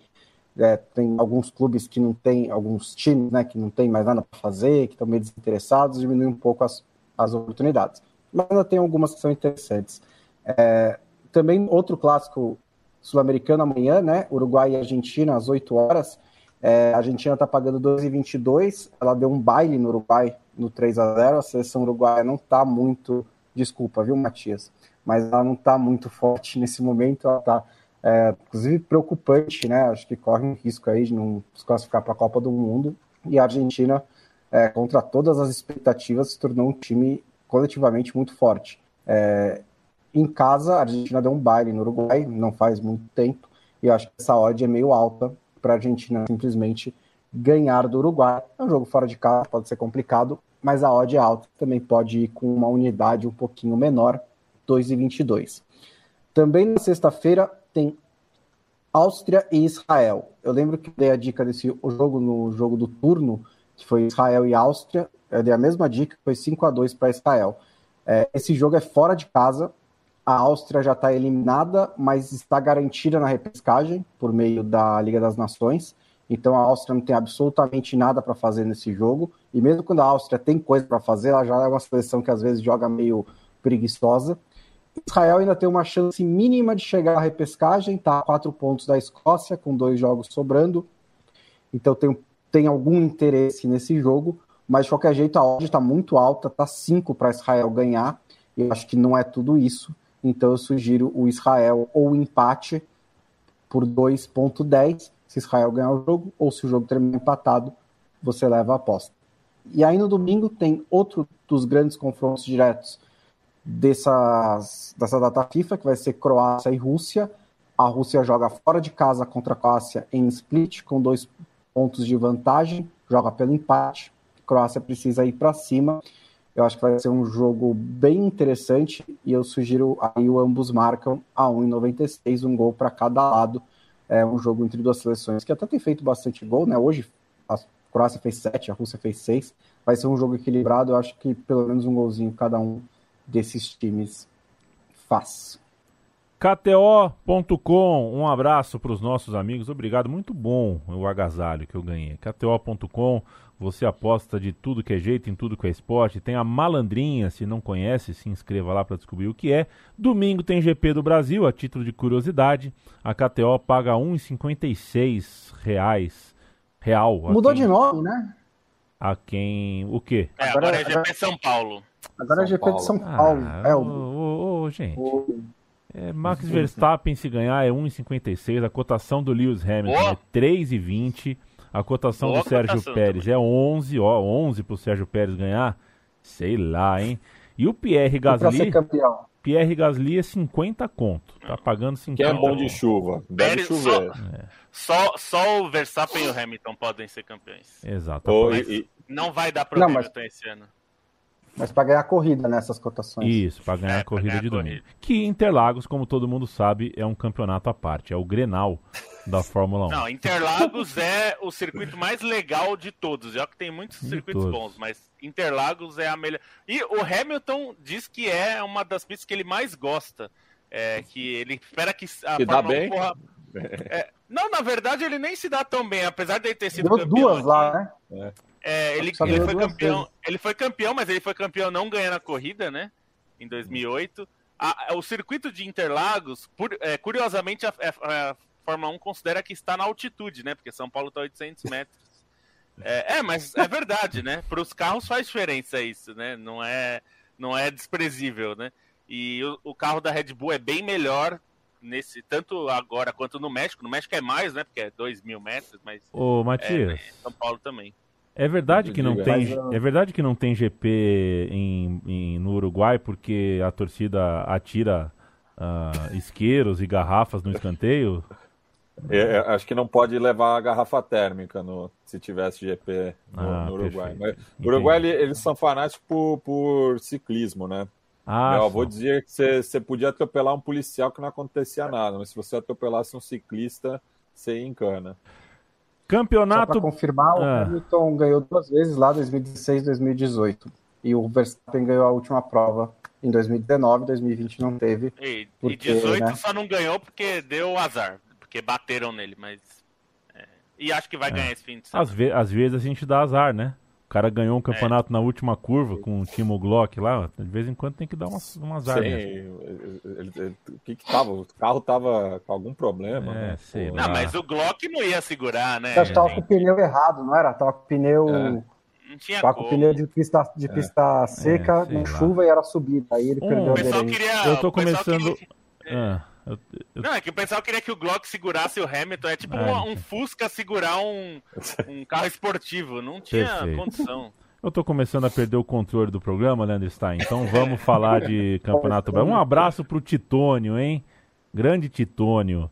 é, tem alguns clubes que não tem, alguns times, né, que não tem mais nada para fazer, que estão meio desinteressados, diminui um pouco as, as oportunidades. Mas ainda tem algumas que são interessantes. É, também outro clássico sul-americano amanhã, né? Uruguai e Argentina às 8 horas. É, a Argentina está pagando 2,22. Ela deu um baile no Uruguai no 3 a 0 A seleção uruguaia não está muito. Desculpa, viu, Matias? Mas ela não está muito forte [LAUGHS] nesse momento. Ela está, é, inclusive, preocupante, né? Acho que corre um risco aí de não se classificar para a Copa do Mundo. E a Argentina, é, contra todas as expectativas, se tornou um time coletivamente muito forte. É, em casa, a Argentina deu um baile no Uruguai, não faz muito tempo, e eu acho que essa odd é meio alta para a Argentina simplesmente ganhar do Uruguai. É um jogo fora de casa, pode ser complicado, mas a odd é alta, também pode ir com uma unidade um pouquinho menor, 2,22. Também na sexta-feira tem Áustria e Israel. Eu lembro que dei a dica desse jogo no jogo do turno, que foi Israel e Áustria. Eu dei a mesma dica, foi 5 a 2 para Israel. É, esse jogo é fora de casa, a Áustria já está eliminada, mas está garantida na repescagem por meio da Liga das Nações. Então a Áustria não tem absolutamente nada para fazer nesse jogo. E mesmo quando a Áustria tem coisa para fazer, ela já é uma seleção que às vezes joga meio preguiçosa. Israel ainda tem uma chance mínima de chegar à repescagem, a quatro pontos da Escócia, com dois jogos sobrando. Então tem, tem algum interesse nesse jogo, mas de qualquer jeito a odd está muito alta, está cinco para Israel ganhar. Eu acho que não é tudo isso. Então eu sugiro o Israel ou empate por 2.10, se Israel ganhar o jogo, ou se o jogo terminar empatado, você leva a aposta. E aí no domingo tem outro dos grandes confrontos diretos dessas, dessa data FIFA, que vai ser Croácia e Rússia. A Rússia joga fora de casa contra a Croácia em split, com dois pontos de vantagem, joga pelo empate. A Croácia precisa ir para cima. Eu acho que vai ser um jogo bem interessante e eu sugiro aí o ambos marcam a 1,96, um gol para cada lado. É um jogo entre duas seleções que até tem feito bastante gol, né? Hoje a Croácia fez 7, a Rússia fez 6. Vai ser um jogo equilibrado, eu acho que pelo menos um golzinho cada um desses times faz. KTO.com, um abraço para os nossos amigos, obrigado, muito bom o agasalho que eu ganhei. KTO.com, você aposta de tudo que é jeito, em tudo que é esporte. Tem a malandrinha, se não conhece, se inscreva lá para descobrir o que é. Domingo tem GP do Brasil, a título de curiosidade. A KTO paga 1,56 reais. Real. Mudou quem... de nome, né? A quem. O quê? É, agora, agora é GP São Paulo. Agora é GP de São Paulo. Ah, é o. Ô, ô, gente. O... É, Max Verstappen, se ganhar, é 1,56. A cotação do Lewis Hamilton oh. é 3,20. A cotação Boa do Sérgio cotação Pérez também. é 11, ó, 11 pro Sérgio Pérez ganhar. Sei lá, hein? E o Pierre Gasly. Pierre Gasly é 50 conto. Tá pagando 50 Que é bom de chuva. Deve Pérez, chover. Só, é. só, só, o Verstappen e o Hamilton podem ser campeões. Exato. Oh, e, não vai dar pro não, Hamilton mas... esse ano. Mas para ganhar corrida nessas cotações. Isso, para ganhar é, a corrida ganhar de domingo. Que Interlagos, como todo mundo sabe, é um campeonato à parte. É o Grenal da Fórmula 1. Não, Interlagos é o circuito mais legal de todos. Já que tem muitos de circuitos todos. bons, mas Interlagos é a melhor. E o Hamilton diz que é uma das pistas que ele mais gosta. É, que ele espera que a que Fórmula dá bem. Porra... [LAUGHS] É, não, na verdade ele nem se dá tão bem, apesar de ele ter sido Deu campeão. duas lá, né? É. É, ele, ele foi campeão, ele foi campeão, mas ele foi campeão não ganhando a corrida, né? Em 2008. A, o circuito de Interlagos, por, é, curiosamente, a, a, a, Fórmula 1 considera que está na altitude, né? Porque São Paulo está a 800 [LAUGHS] metros. É, é, mas é verdade, né? Para os carros faz diferença isso, né? Não é, não é desprezível, né? E o, o, carro da Red Bull é bem melhor nesse tanto agora quanto no México. No México é mais, né? Porque é 2 mil metros, mas. Ô, Matias. É, São Paulo também. É verdade que não tem, é verdade que não tem GP em, em no Uruguai porque a torcida atira uh, isqueiros e garrafas no escanteio. É, é, acho que não pode levar a garrafa térmica no, se tivesse GP no, ah, no Uruguai. Mas, o Uruguai ele, eles são fanáticos por, por ciclismo, né? Ah, Meu avô dizia que você podia atropelar um policial que não acontecia nada, mas se você atropelasse um ciclista, você encana. Campeonato. Só confirmar, o ah. Hamilton ganhou duas vezes lá, 2016 e 2018. E o Verstappen ganhou a última prova em 2019, 2020 não teve. E, porque, e 18 né? só não ganhou porque deu azar, porque bateram nele, mas. É, e acho que vai é. ganhar esse fim de semana. Às, ve às vezes a gente dá azar, né? O cara ganhou um campeonato é. na última curva com o Timo Glock lá. De vez em quando tem que dar umas, umas armas. O que que tava? O carro tava com algum problema. É, né? sei Não, mas o Glock não ia segurar, né? Eu acho que tava com o pneu errado, não era? Tava com o pneu. É. Não tinha tava com o pneu de pista, de é. pista é. seca, é, chuva e era subida. Aí ele um, perdeu a direita. Queria, eu tô começando. Queria... Ah. Eu, eu... Não, é que o pessoal queria que o Glock segurasse o Hamilton. É tipo um, um, Fusca segurar um, um carro esportivo. Não tinha Perfeito. condição. [LAUGHS] Eu tô começando a perder o controle do programa, Leandro Stein. Então vamos falar de Campeonato Brasileiro. Um abraço pro Titônio, hein? Grande Titônio.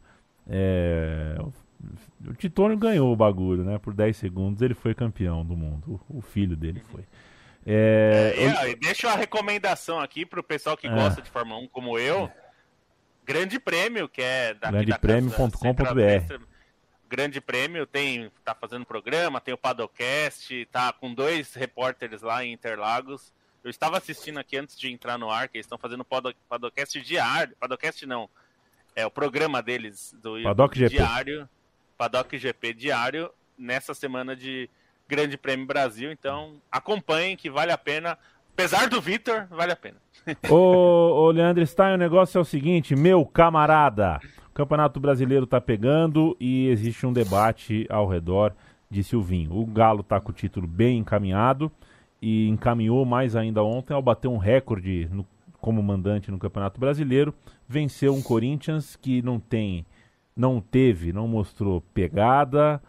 É... O Titônio ganhou o bagulho, né? Por 10 segundos ele foi campeão do mundo. O filho dele foi. É... É, eu... Deixa uma recomendação aqui pro pessoal que é. gosta de Fórmula 1 como eu. Grande Prêmio, que é da Grandeprêmio.com.br. Grande Prêmio tem tá fazendo programa, tem o Padocast, tá com dois repórteres lá em Interlagos. Eu estava assistindo aqui antes de entrar no ar, que eles estão fazendo Padocast diário. Padocast não. É o programa deles do Paddock diário. GP. Paddock GP diário nessa semana de Grande Prêmio Brasil. Então, acompanhem que vale a pena. Apesar do Vitor, vale a pena. ô, ô, Leandro Stein, o negócio é o seguinte, meu camarada. O Campeonato Brasileiro tá pegando e existe um debate ao redor de Silvinho. O Galo tá com o título bem encaminhado e encaminhou mais ainda ontem ao bater um recorde no, como mandante no Campeonato Brasileiro. Venceu um Corinthians que não tem, não teve, não mostrou pegada,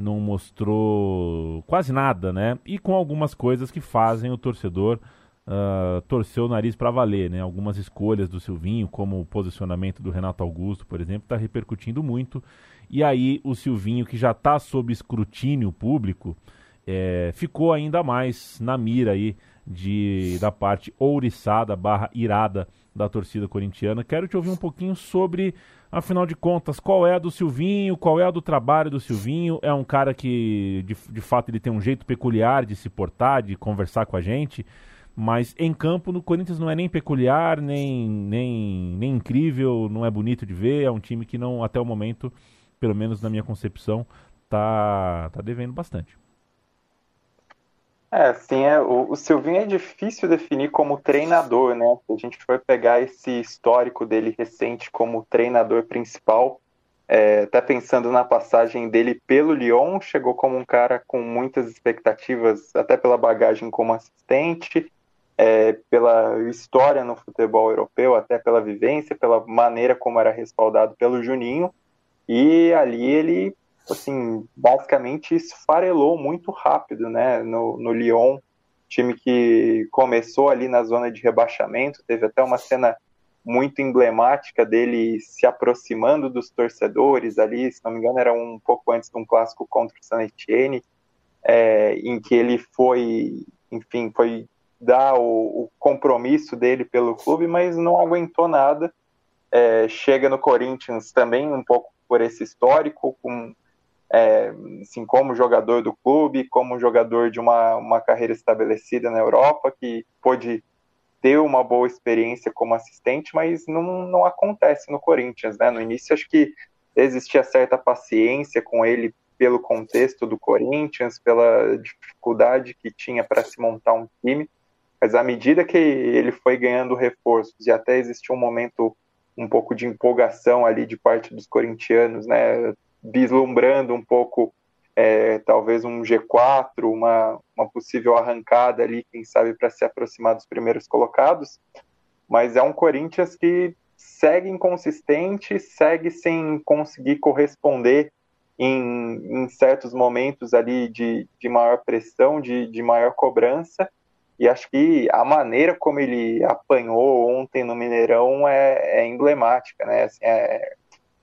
não mostrou quase nada, né? E com algumas coisas que fazem o torcedor uh, torcer o nariz para valer, né? Algumas escolhas do Silvinho, como o posicionamento do Renato Augusto, por exemplo, está repercutindo muito. E aí o Silvinho, que já está sob escrutínio público, é, ficou ainda mais na mira aí de, da parte ouriçada barra irada da torcida corintiana. Quero te ouvir um pouquinho sobre Afinal de contas, qual é a do Silvinho? Qual é a do trabalho do Silvinho? É um cara que, de, de fato, ele tem um jeito peculiar de se portar, de conversar com a gente. Mas em campo, no Corinthians não é nem peculiar, nem, nem, nem incrível, não é bonito de ver. É um time que não, até o momento, pelo menos na minha concepção, tá, tá devendo bastante. É, sim, é, o, o Silvinho é difícil definir como treinador, né? Se a gente for pegar esse histórico dele recente como treinador principal, é, até pensando na passagem dele pelo Lyon, chegou como um cara com muitas expectativas, até pela bagagem como assistente, é, pela história no futebol europeu, até pela vivência, pela maneira como era respaldado pelo Juninho, e ali ele assim, basicamente esfarelou muito rápido, né, no, no Lyon, time que começou ali na zona de rebaixamento, teve até uma cena muito emblemática dele se aproximando dos torcedores ali, se não me engano era um pouco antes de um clássico contra o San Etienne, é, em que ele foi, enfim, foi dar o, o, compromisso dele pelo clube, mas não aguentou nada, é, chega no Corinthians também um pouco por esse histórico, com é, assim, como jogador do clube, como jogador de uma, uma carreira estabelecida na Europa, que pôde ter uma boa experiência como assistente, mas não, não acontece no Corinthians, né? No início acho que existia certa paciência com ele pelo contexto do Corinthians, pela dificuldade que tinha para se montar um time, mas à medida que ele foi ganhando reforços e até existiu um momento um pouco de empolgação ali de parte dos corintianos, né? Vislumbrando um pouco é, talvez um G4, uma, uma possível arrancada ali, quem sabe, para se aproximar dos primeiros colocados. Mas é um Corinthians que segue inconsistente, segue sem conseguir corresponder em, em certos momentos ali de, de maior pressão, de, de maior cobrança. E acho que a maneira como ele apanhou ontem no Mineirão é, é emblemática, né? Assim, é,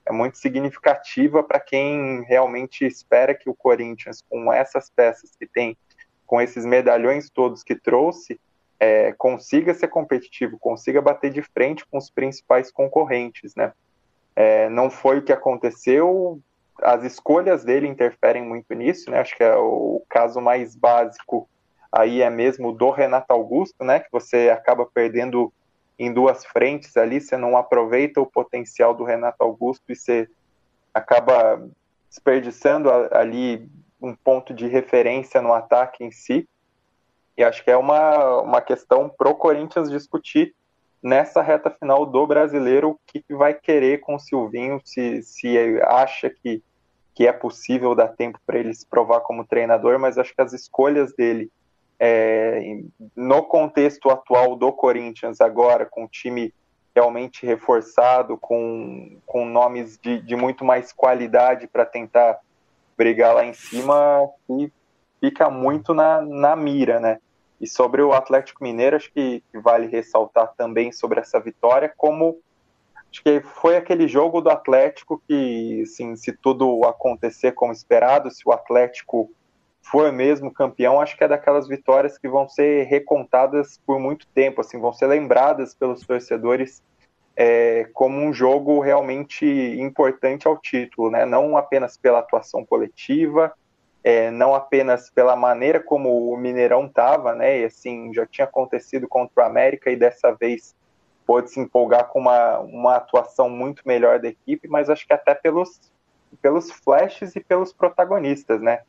é muito significativa para quem realmente espera que o Corinthians, com essas peças que tem, com esses medalhões todos que trouxe, é, consiga ser competitivo, consiga bater de frente com os principais concorrentes, né? É, não foi o que aconteceu, as escolhas dele interferem muito nisso, né? Acho que é o caso mais básico aí é mesmo do Renato Augusto, né? Que você acaba perdendo em duas frentes ali, você não aproveita o potencial do Renato Augusto e você acaba desperdiçando ali um ponto de referência no ataque em si. E acho que é uma, uma questão pro Corinthians discutir nessa reta final do brasileiro o que, vai querer com o Silvinho, se, se acha que, que é possível dar tempo para ele se provar como treinador, mas acho que as escolhas dele é, no contexto atual do Corinthians agora, com o time realmente reforçado, com, com nomes de, de muito mais qualidade para tentar brigar lá em cima, e fica muito na, na mira, né? E sobre o Atlético Mineiro, acho que, vale ressaltar também sobre essa vitória, como acho que foi aquele jogo do Atlético que, assim, se tudo acontecer como esperado, se o Atlético for mesmo campeão, acho que é daquelas vitórias que vão ser recontadas por muito tempo, assim, vão ser lembradas pelos torcedores é, como um jogo realmente importante ao título, né? Não apenas pela atuação coletiva, é, não apenas pela maneira como o Mineirão estava, né? E assim já tinha acontecido contra o América e dessa vez pôde se empolgar com uma, uma atuação muito melhor da equipe, mas acho que até pelos pelos flashes e pelos protagonistas, né?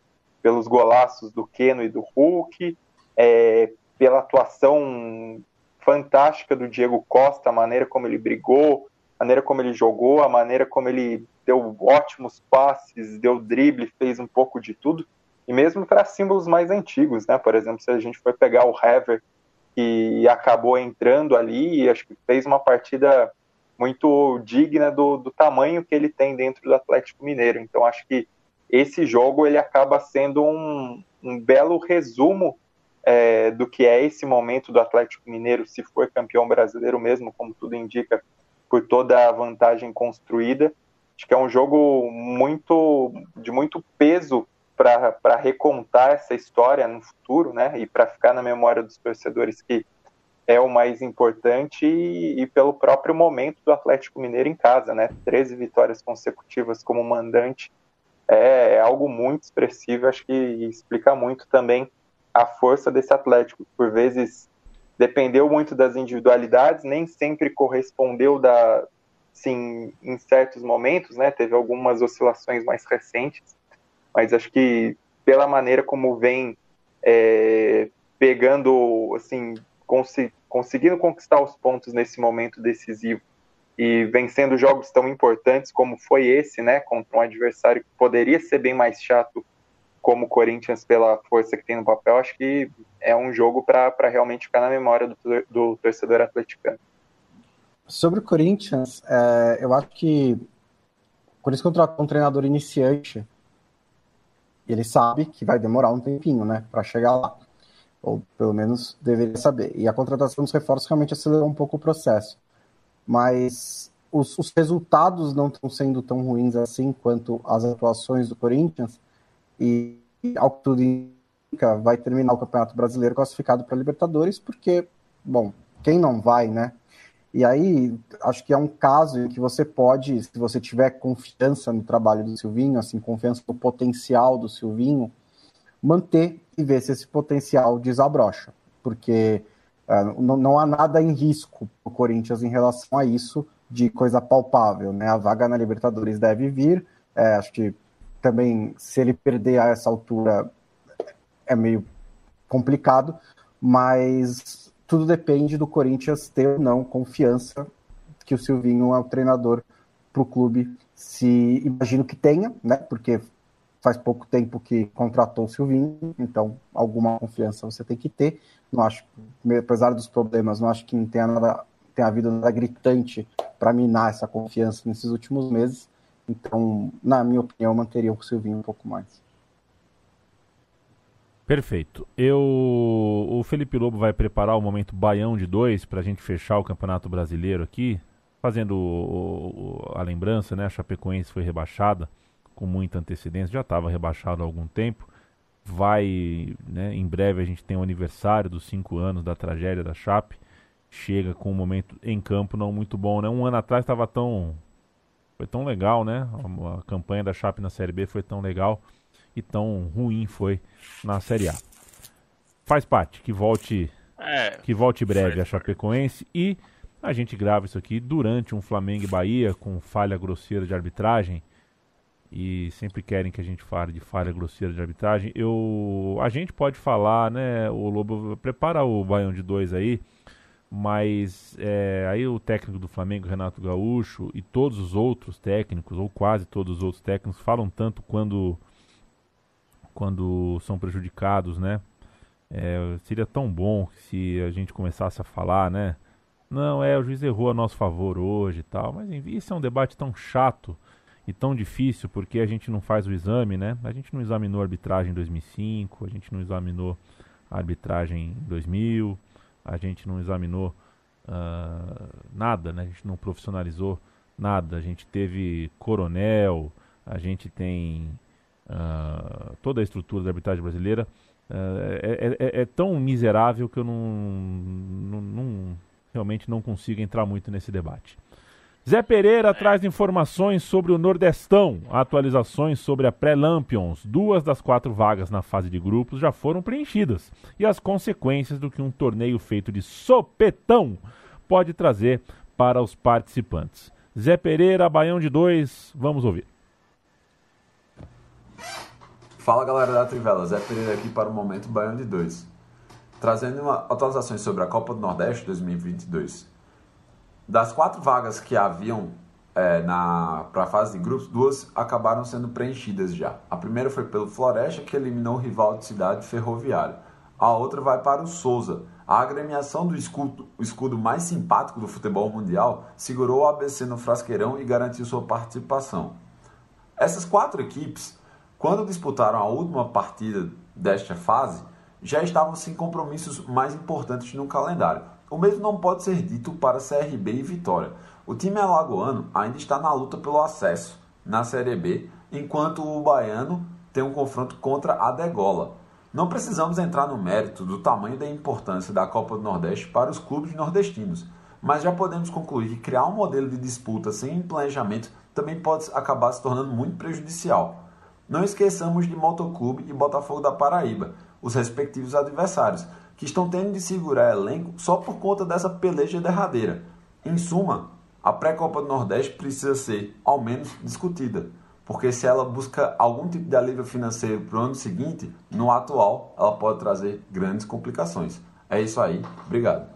Pelos golaços do Keno e do Hulk, é, pela atuação fantástica do Diego Costa, a maneira como ele brigou, a maneira como ele jogou, a maneira como ele deu ótimos passes, deu drible, fez um pouco de tudo. E mesmo para símbolos mais antigos, né? Por exemplo, se a gente for pegar o Hever, que acabou entrando ali e acho que fez uma partida muito digna do, do tamanho que ele tem dentro do Atlético Mineiro. Então acho que esse jogo ele acaba sendo um, um belo resumo é, do que é esse momento do Atlético Mineiro, se for campeão brasileiro mesmo, como tudo indica, por toda a vantagem construída. Acho que é um jogo muito de muito peso para recontar essa história no futuro, né? E para ficar na memória dos torcedores que é o mais importante e, e, pelo próprio momento do Atlético Mineiro em casa, né? 13 vitórias consecutivas como mandante é, é algo muito expressivo, acho que explica muito também a força desse Atlético. Por vezes dependeu muito das individualidades, nem sempre correspondeu da, sim, em certos momentos, né? Teve algumas oscilações mais recentes, mas acho que pela maneira como vem é, pegando, assim, conseguindo conquistar os pontos nesse momento decisivo e vencendo jogos tão importantes como foi esse, né, contra um adversário que poderia ser bem mais chato como o Corinthians pela força que tem no papel, acho que é um jogo para realmente ficar na memória do, do torcedor atleticano. Sobre o Corinthians, é, eu acho que o Corinthians contratou um treinador iniciante ele sabe que vai demorar um tempinho, né, para chegar lá. Ou pelo menos deveria saber. E a contratação dos reforços realmente acelerou um pouco o processo mas os, os resultados não estão sendo tão ruins assim quanto as atuações do Corinthians, e ao que tudo indica, vai terminar o Campeonato Brasileiro classificado para Libertadores, porque, bom, quem não vai, né? E aí, acho que é um caso em que você pode, se você tiver confiança no trabalho do Silvinho, assim, confiança no potencial do Silvinho, manter e ver se esse potencial desabrocha. Porque não, não, há nada em risco para o Corinthians em relação a isso de coisa palpável, né? A vaga na Libertadores deve vir. É, acho que também, se ele perder a essa altura, é meio complicado, mas tudo depende do Corinthians ter ou não confiança que o Silvinho é o treinador para o clube. Se imagino que tenha, né? Porque faz pouco tempo que contratou o Silvinho, então alguma confiança você tem que ter. Não acho, apesar dos problemas, não acho que tenha nada, tenha havido nada gritante para minar essa confiança nesses últimos meses. Então, na minha opinião, manteria o Silvinho um pouco mais. Perfeito. Eu, o Felipe Lobo vai preparar o momento Baião de dois para a gente fechar o Campeonato Brasileiro aqui, fazendo o, o, a lembrança, né? A Chapecoense foi rebaixada com muita antecedência, já estava rebaixado há algum tempo. Vai, né, em breve a gente tem o aniversário dos cinco anos da tragédia da Chape. Chega com um momento em campo não muito bom, né? Um ano atrás estava tão foi tão legal, né? A, a, campanha da Chape na Série B foi tão legal e tão ruim foi na Série A. Faz parte, que volte é, que volte breve a Chapecoense e a gente grava isso aqui durante um Flamengo e Bahia com falha grosseira de arbitragem e sempre querem que a gente fale de falha grosseira de arbitragem. Eu, a gente pode falar, né? O Lobo prepara o Baião de dois aí, mas é, aí o técnico do Flamengo, Renato Gaúcho, e todos os outros técnicos, ou quase todos os outros técnicos, falam tanto quando, quando são prejudicados, né? É, seria tão bom se a gente começasse a falar, né? Não, é, o juiz errou a nosso favor hoje e tal, mas enfim, isso é um debate tão chato e tão difícil porque a gente não faz o exame, né? A gente não examinou a arbitragem em 2005, a gente não examinou a arbitragem em 2000, a gente não examinou uh, nada, né? A gente não profissionalizou nada. A gente teve coronel, a gente tem uh, toda a estrutura da arbitragem brasileira. Uh, é, é, é, tão miserável que eu não, não, não realmente não consigo entrar muito nesse debate. Zé Pereira traz informações sobre o Nordestão, atualizações sobre a Pré-Lampions. Duas das quatro vagas na fase de grupos já foram preenchidas e as consequências do que um torneio feito de sopetão pode trazer para os participantes. Zé Pereira, Baião de dois, vamos ouvir. Fala galera da Trivela, Zé Pereira aqui para o Momento Baião de dois, trazendo uma atualizações sobre a Copa do Nordeste 2022. Das quatro vagas que haviam é, para a fase de grupos, duas acabaram sendo preenchidas já. A primeira foi pelo Floresta, que eliminou o rival de cidade Ferroviário. A outra vai para o Souza. A agremiação do escudo, o escudo mais simpático do futebol mundial segurou o ABC no frasqueirão e garantiu sua participação. Essas quatro equipes, quando disputaram a última partida desta fase, já estavam sem compromissos mais importantes no calendário. O mesmo não pode ser dito para CRB e Vitória. O time alagoano ainda está na luta pelo acesso na Série B, enquanto o baiano tem um confronto contra a Degola. Não precisamos entrar no mérito do tamanho da importância da Copa do Nordeste para os clubes nordestinos, mas já podemos concluir que criar um modelo de disputa sem planejamento também pode acabar se tornando muito prejudicial. Não esqueçamos de Motoclube e Botafogo da Paraíba, os respectivos adversários, que estão tendo de segurar elenco só por conta dessa peleja derradeira. Em suma, a pré-copa do Nordeste precisa ser, ao menos, discutida, porque se ela busca algum tipo de alívio financeiro para o ano seguinte, no atual ela pode trazer grandes complicações. É isso aí, obrigado.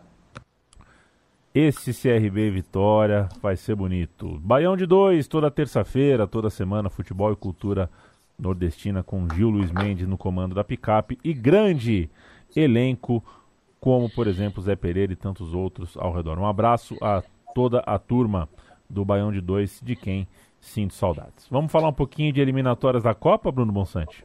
Esse CRB Vitória vai ser bonito. Baião de dois, toda terça-feira, toda semana, futebol e cultura nordestina com Gil Luiz Mendes no comando da picape e grande elenco, como por exemplo Zé Pereira e tantos outros ao redor. Um abraço a toda a turma do Baião de Dois, de quem sinto saudades. Vamos falar um pouquinho de eliminatórias da Copa, Bruno Bonsante?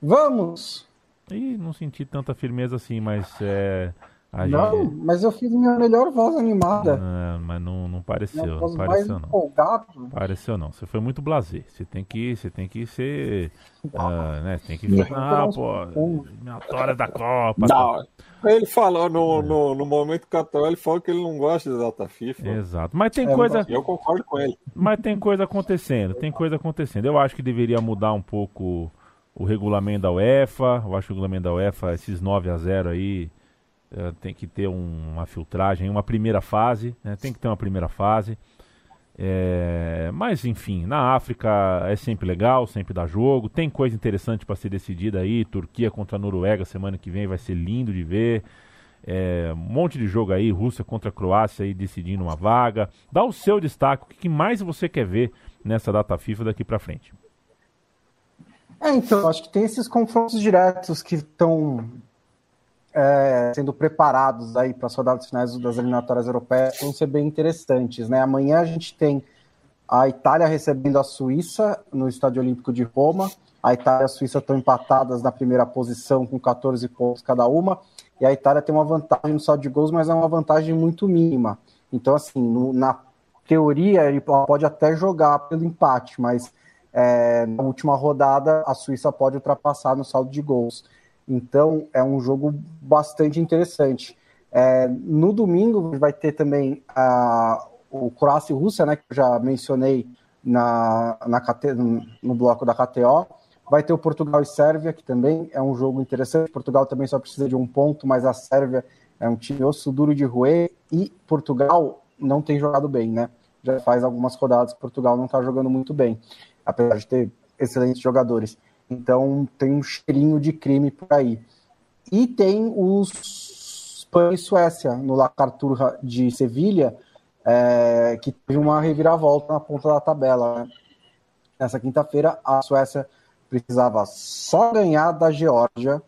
Vamos! Ih, não senti tanta firmeza assim, mas é, a não, gente... mas eu fiz minha melhor voz animada. Não, mas não, não pareceu, não pareceu não. Empolgado. Pareceu não. Você foi muito blasé. Você tem que, você tem que ser, uh, [LAUGHS] né? Tem que ah, pô, eliminatória da Copa. Não, ele falou no, no, no momento católico, ele falou que ele não gosta de data FIFA. Exato. Mas tem é, coisa. Eu concordo com ele. Mas tem coisa acontecendo, tem coisa acontecendo. Eu acho que deveria mudar um pouco o regulamento da UEFA. Eu acho que o regulamento da UEFA, esses 9 a 0 aí é, tem que ter um, uma filtragem, uma primeira fase, né? tem que ter uma primeira fase. É, mas enfim, na África é sempre legal, sempre dá jogo. Tem coisa interessante para ser decidida aí. Turquia contra a Noruega semana que vem vai ser lindo de ver. É, um monte de jogo aí, Rússia contra a Croácia aí decidindo uma vaga. Dá o seu destaque, o que mais você quer ver nessa data FIFA daqui para frente? É, então, acho que tem esses confrontos diretos que estão é, sendo preparados aí para as rodadas finais das eliminatórias europeias vão ser bem interessantes. Né? Amanhã a gente tem a Itália recebendo a Suíça no Estádio Olímpico de Roma. A Itália e a Suíça estão empatadas na primeira posição com 14 pontos cada uma. E a Itália tem uma vantagem no saldo de gols, mas é uma vantagem muito mínima. Então, assim, no, na teoria, ele pode até jogar pelo empate, mas é, na última rodada a Suíça pode ultrapassar no saldo de gols. Então é um jogo bastante interessante. É, no domingo vai ter também a, o Croácia e Rússia, né, que eu já mencionei na, na, no bloco da KTO. Vai ter o Portugal e Sérvia, que também é um jogo interessante. Portugal também só precisa de um ponto, mas a Sérvia é um time osso duro de roer e Portugal não tem jogado bem, né? Já faz algumas rodadas Portugal não está jogando muito bem. apesar de ter excelentes jogadores. Então tem um cheirinho de crime por aí. E tem os Espanha e Suécia no La Carturra de Sevilha, é, que teve uma reviravolta na ponta da tabela. Né? Nessa quinta-feira, a Suécia precisava só ganhar da Geórgia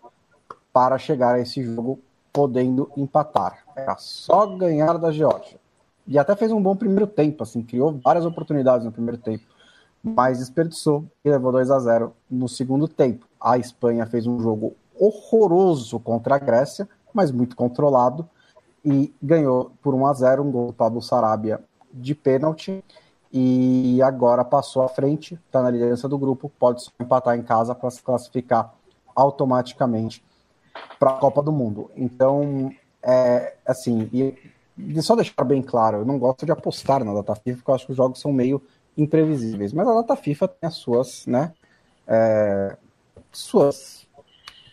para chegar a esse jogo podendo empatar. Era só ganhar da Geórgia. E até fez um bom primeiro tempo, assim, criou várias oportunidades no primeiro tempo, mas desperdiçou e levou 2 a 0 no segundo tempo. A Espanha fez um jogo horroroso contra a Grécia, mas muito controlado, e ganhou por 1 a 0 um gol do Pablo Sarabia de pênalti e agora passou à frente, está na liderança do grupo, pode só empatar em casa para se classificar automaticamente para a Copa do Mundo. Então, é, assim, e, só deixar bem claro, eu não gosto de apostar na data FIFA, porque eu acho que os jogos são meio imprevisíveis, mas a data FIFA tem as suas, né, é, suas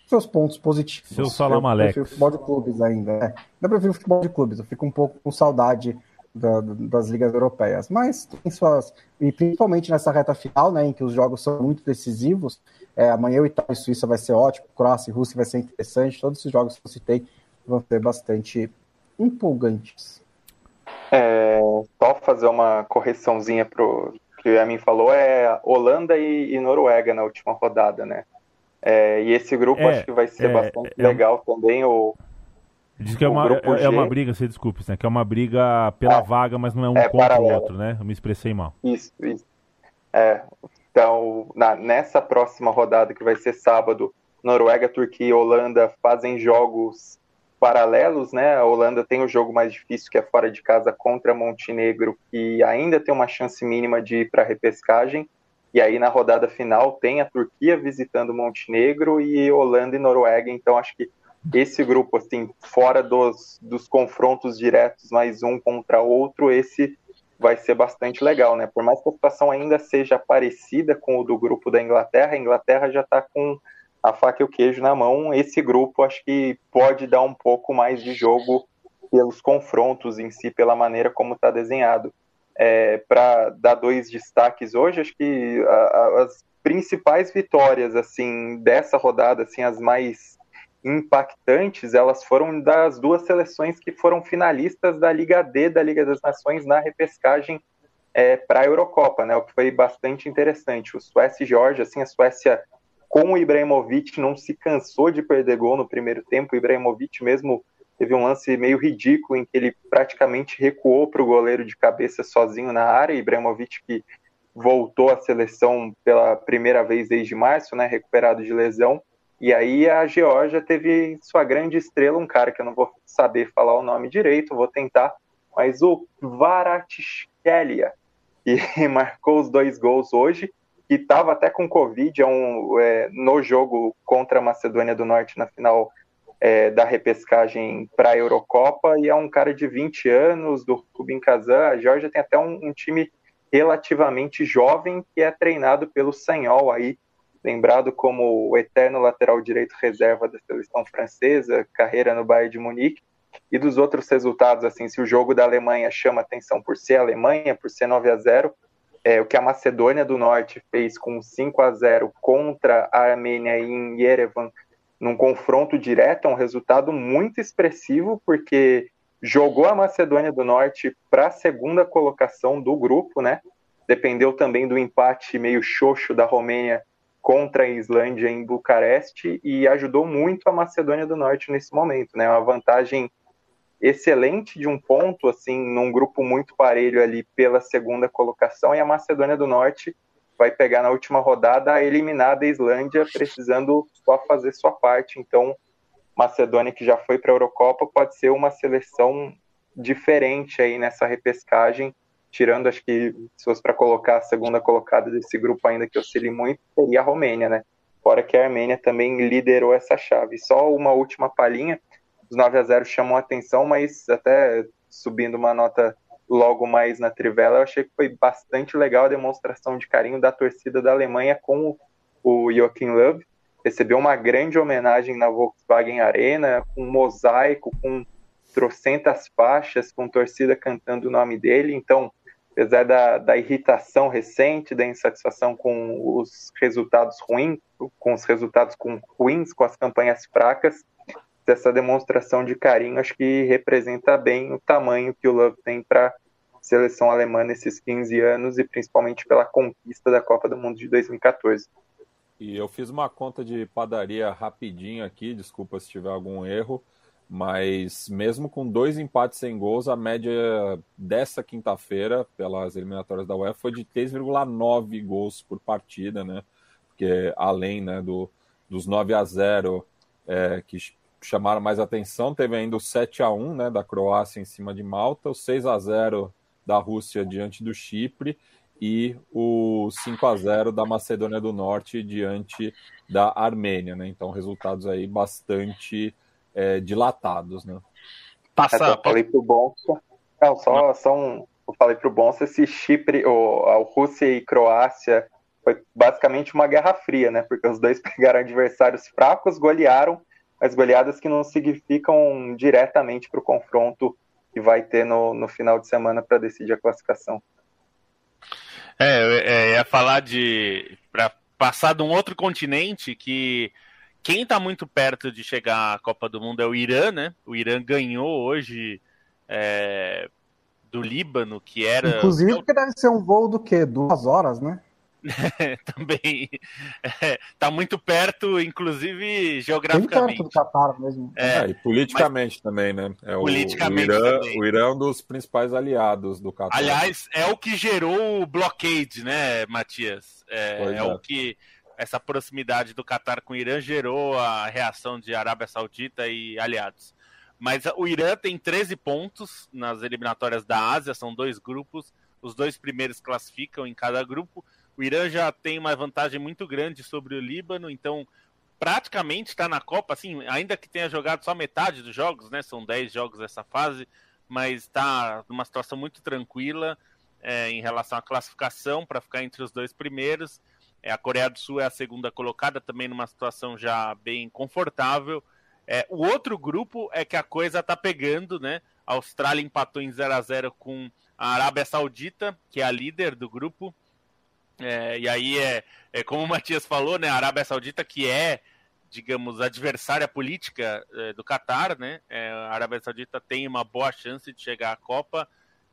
seus pontos positivos. Seu Salamalex. Eu prefiro futebol de clubes ainda. Né? Eu prefiro futebol de clubes, eu fico um pouco com saudade da, das ligas europeias. Mas tem suas. E principalmente nessa reta final, né, em que os jogos são muito decisivos. É, amanhã o Itália e Suíça vai ser ótimo, Croácia e Rússia vai ser interessante. Todos esses jogos que eu citei vão ser bastante empolgantes. É, só fazer uma correçãozinha pro que a mim falou é Holanda e, e Noruega na última rodada, né? É, e esse grupo é, acho que vai ser é, bastante é legal também. O, Diz que é uma, é, é, uma briga, se desculpe, né? Que é uma briga pela vaga, mas não é um é contra o outro, né? Eu me expressei mal. Isso, isso. É, então, na, nessa próxima rodada, que vai ser sábado, Noruega, Turquia e Holanda fazem jogos paralelos, né? A Holanda tem o jogo mais difícil, que é fora de casa contra Montenegro, que ainda tem uma chance mínima de ir para a repescagem. E aí na rodada final tem a Turquia visitando Montenegro e Holanda e Noruega. Então acho que esse grupo, assim, fora dos, dos confrontos diretos, mais um contra outro, esse vai ser bastante legal, né? Por mais que a situação ainda seja parecida com o do grupo da Inglaterra, a Inglaterra já está com a faca e o queijo na mão. Esse grupo acho que pode dar um pouco mais de jogo pelos confrontos em si, pela maneira como está desenhado é, para dar dois destaques hoje, acho que a, a, as principais vitórias assim dessa rodada, assim as mais impactantes, elas foram das duas seleções que foram finalistas da Liga D da Liga das Nações na repescagem é, para a Eurocopa, né? O que foi bastante interessante. O Suécia e Georgia, assim, a Suécia com o Ibrahimovic não se cansou de perder gol no primeiro tempo. O Ibrahimovic mesmo Teve um lance meio ridículo em que ele praticamente recuou para o goleiro de cabeça sozinho na área. Ibrahimovic, que voltou à seleção pela primeira vez desde março, né, recuperado de lesão. E aí a Geórgia teve sua grande estrela, um cara que eu não vou saber falar o nome direito, vou tentar, mas o Varatskhelia, que [LAUGHS] marcou os dois gols hoje, que estava até com Covid é um, é, no jogo contra a Macedônia do Norte na final é, da repescagem para a Eurocopa e é um cara de 20 anos, do Rubin Kazan. A Georgia tem até um, um, time relativamente jovem que é treinado pelo Sanhol aí, lembrado como o eterno lateral direito reserva da seleção francesa, carreira no Bayern de Munique. E dos outros resultados, assim, se o jogo da Alemanha chama atenção por ser Alemanha, por ser 9 a 0, é, o que a Macedônia do Norte fez com 5 a 0 contra a Armênia em Yerevan num confronto direto, é um resultado muito expressivo, porque jogou a Macedônia do Norte para a segunda colocação do grupo, né? Dependeu também do empate meio xoxo da Romênia contra a Islândia em Bucareste e ajudou muito a Macedônia do Norte nesse momento, né? Uma vantagem excelente de um ponto, assim, num grupo muito parelho ali pela segunda colocação e a Macedônia do Norte vai pegar na última rodada a eliminada Islândia, precisando só fazer sua parte. Então, Macedônia, que já foi para a Eurocopa, pode ser uma seleção diferente aí nessa repescagem, tirando, acho que, se fosse para colocar a segunda colocada desse grupo ainda que oscile muito, seria a Romênia, né? Fora que a Armênia também liderou essa chave. Só uma última palhinha, os 9 a 0 chamam a atenção, mas até subindo uma nota logo mais na Trivela, eu achei que foi bastante legal a demonstração de carinho da torcida da Alemanha com o Joachim Löw. Recebeu uma grande homenagem na Volkswagen Arena, com um mosaico, com trocentas faixas, com torcida cantando o nome dele. Então, apesar da, da irritação recente, da insatisfação com os resultados ruins, com os resultados com, ruins, com as campanhas fracas, essa demonstração de carinho acho que representa bem o tamanho que o Love tem para seleção alemã nesses 15 anos e principalmente pela conquista da Copa do Mundo de 2014. E eu fiz uma conta de padaria rapidinho aqui, desculpa se tiver algum erro, mas mesmo com dois empates sem gols, a média dessa quinta-feira, pelas eliminatórias da UEFA, foi de 3,9 gols por partida, né? Porque além né, do, dos 9 a 0 é, que chamaram mais atenção, teve ainda o 7 a 1 né, da Croácia em cima de Malta, o 6 a 0 da Rússia diante do Chipre e o 5 a 0 da Macedônia do Norte diante da Armênia, né? Então resultados aí bastante é, dilatados, né? Passa, eu falei pro Bonsa. Não, só, só um. Eu falei pro Bonsa se Chipre, ou a Rússia e Croácia foi basicamente uma guerra fria, né? Porque os dois [LAUGHS] pegaram adversários fracos, golearam, mas goleadas que não significam diretamente para o confronto que vai ter no, no final de semana para decidir a classificação. É, eu, é, ia falar de. para passar de um outro continente que quem está muito perto de chegar à Copa do Mundo é o Irã, né? O Irã ganhou hoje é, do Líbano, que era. Inclusive, porque deve ser um voo do quê? Duas horas, né? [LAUGHS] também é, tá muito perto, inclusive geograficamente. Bem perto do Qatar mesmo. É, é, e politicamente mas, também, né? É politicamente o, Irã, também. o Irã é um dos principais aliados do Qatar. Aliás, é o que gerou o blockade, né, Matias? É, é, é, o que essa proximidade do Qatar com o Irã gerou a reação de Arábia Saudita e aliados. Mas o Irã tem 13 pontos nas eliminatórias da Ásia, são dois grupos, os dois primeiros classificam em cada grupo. O Irã já tem uma vantagem muito grande sobre o Líbano, então praticamente está na Copa, assim, ainda que tenha jogado só metade dos jogos, né? São 10 jogos nessa fase, mas está numa situação muito tranquila é, em relação à classificação para ficar entre os dois primeiros. É, a Coreia do Sul é a segunda colocada, também numa situação já bem confortável. É, o outro grupo é que a coisa está pegando, né? A Austrália empatou em 0 a 0 com a Arábia Saudita, que é a líder do grupo. É, e aí é, é, como o Matias falou, né? A Arábia Saudita, que é, digamos, adversária política é, do Catar, né? É, a Arábia Saudita tem uma boa chance de chegar à Copa.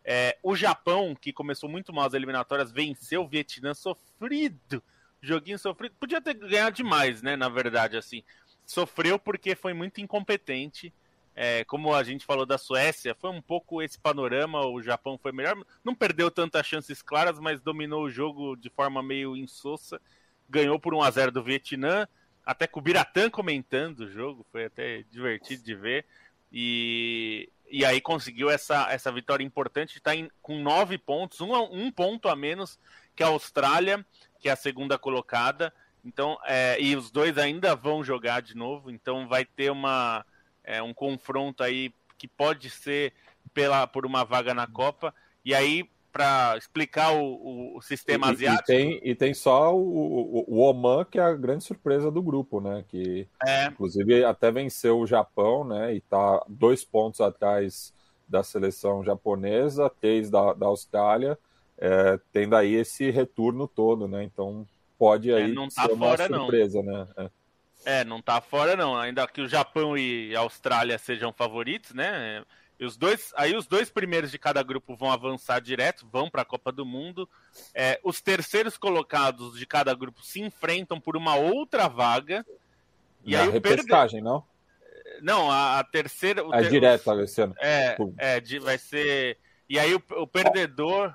É, o Japão, que começou muito mal as eliminatórias, venceu o Vietnã sofrido joguinho sofrido. Podia ter ganhado demais, né? Na verdade, assim. Sofreu porque foi muito incompetente. É, como a gente falou da Suécia, foi um pouco esse panorama. O Japão foi melhor. Não perdeu tantas chances claras, mas dominou o jogo de forma meio insossa. Ganhou por 1 a 0 do Vietnã. Até com o Biratã comentando o jogo. Foi até divertido de ver. E, e aí conseguiu essa, essa vitória importante. Está com nove pontos, um, um ponto a menos que a Austrália que é a segunda colocada. Então, é, e os dois ainda vão jogar de novo, então vai ter uma, é, um confronto aí que pode ser pela, por uma vaga na Copa. E aí, para explicar o, o, o sistema e, asiático. E tem, e tem só o, o, Oman, que é a grande surpresa do grupo, né? Que é. inclusive até venceu o Japão, né? E tá dois pontos atrás da seleção japonesa, três da, da Austrália é, tendo aí esse retorno todo, né? Então pode é, aí é, não tá ser uma fora, surpresa, não. né? É. é. não tá fora não. Ainda que o Japão e a Austrália sejam favoritos, né? E os dois, aí os dois primeiros de cada grupo vão avançar direto, vão para a Copa do Mundo. É, os terceiros colocados de cada grupo se enfrentam por uma outra vaga. E Na aí repescagem, perde... não? Não, a, a terceira. É ter... direto, Alessandro. É, é, vai ser. E aí o, o perdedor.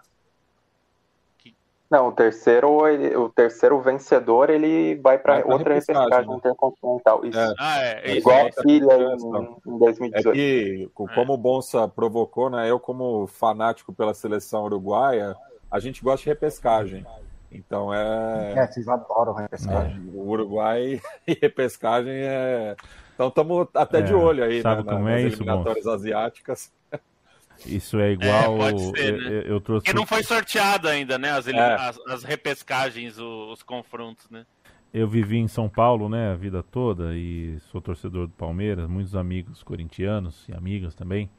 Não, o terceiro, ele, o terceiro vencedor, ele vai para outra repescagem né? intercontinental. Isso. É. Ah, é, é Igual é, a filha em, em 2018. É que, como o Bonsa provocou, né, eu como fanático pela seleção uruguaia, a gente gosta de repescagem. Então é. É, vocês adoram repescagem. É, o Uruguai [LAUGHS] e repescagem é. Então estamos até de é, olho aí, sabe né, como nas é isso, eliminatórias asiáticas. Isso é igual. É, ser, eu, né? eu, trouxe. Porque não foi sorteado ainda, né? As, é. as, as, repescagens, os, os, confrontos, né? Eu vivi em São Paulo, né, a vida toda e sou torcedor do Palmeiras, muitos amigos corintianos e amigas também.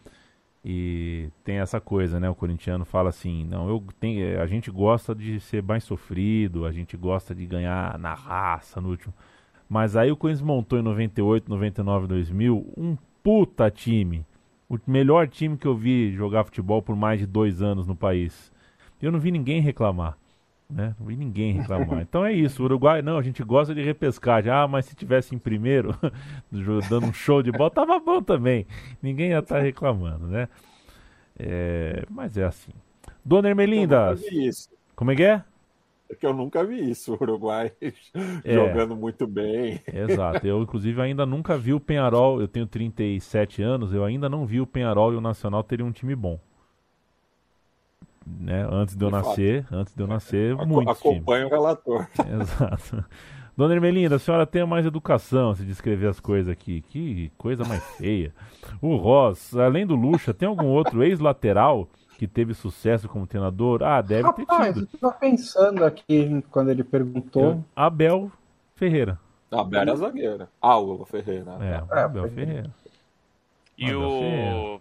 E tem essa coisa, né? O corintiano fala assim: não, eu tenho, a gente gosta de ser mais sofrido, a gente gosta de ganhar na raça no último. Mas aí o Corinthians montou em 98, 99, 2000 um puta time. O melhor time que eu vi jogar futebol por mais de dois anos no país. Eu não vi ninguém reclamar. Né? Não vi ninguém reclamar. [LAUGHS] Então é isso. O Uruguai, não, a gente gosta de repescagem. Ah, mas se tivesse em primeiro, [LAUGHS] dando um show de bola, tava bom também. Ninguém ia estar tá reclamando, né? É, mas é assim. Dona Ermelinda. Como é que é? É que eu nunca vi isso, o [LAUGHS] Uruguai é. jogando muito bem. Exato. Eu, inclusive, ainda nunca vi o Penharol. Eu tenho 37 anos, eu ainda não vi o Penharol e o Nacional terem um time bom né? Antes de eu de nascer, fato. antes de eu nascer, muito Acompanha o relator. [LAUGHS] Exato. Dona Ermelinda, a senhora tem mais educação se descrever as coisas aqui. Que coisa mais feia. O Ross, além do Lucha, tem algum outro ex-lateral que teve sucesso como treinador? Ah, deve Rapaz, ter tido. Eu tava pensando aqui quando ele perguntou. Eu, Abel Ferreira. Abel era zagueira. Ah, o Ferreira. É, é Abel Ferreira. E Abel o. Ferreira.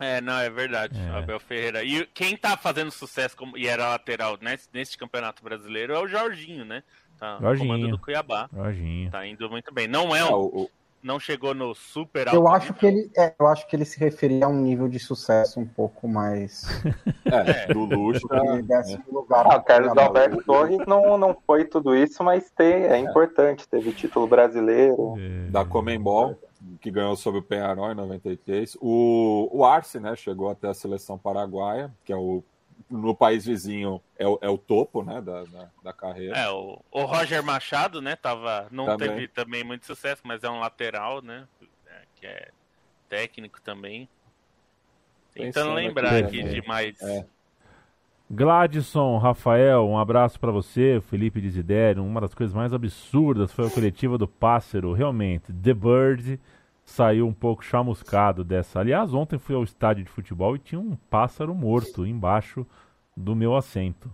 É, não, é verdade. É. Abel Ferreira. E quem tá fazendo sucesso como, e era lateral nesse, nesse campeonato brasileiro é o Jorginho, né? Tá Jorginho. comando do Cuiabá. Jorginho. Tá indo muito bem. Não é um, o, não chegou no super alto. Eu acho nível. que ele, é, eu acho que ele se referia a um nível de sucesso um pouco mais [LAUGHS] é, do luxo. É. Lugar ah, o Carlos Alberto Torres não, não foi tudo isso, mas tem, é, é. importante. Teve título brasileiro. É. Da Comembol que ganhou sobre o Penharol em 93. O, o Arce, né, chegou até a seleção paraguaia, que é o no país vizinho é o, é o topo, né, da, da, da, carreira. É, o, o Roger Machado, né, tava, não também. teve também muito sucesso, mas é um lateral, né, é, que é técnico também. Tentando Pensando lembrar aqui, aqui de mais... É. Gladson, Rafael, um abraço para você, Felipe Desidério. Uma das coisas mais absurdas foi a coletiva do Pássaro. Realmente, The Bird saiu um pouco chamuscado dessa. Aliás, ontem fui ao estádio de futebol e tinha um pássaro morto embaixo do meu assento.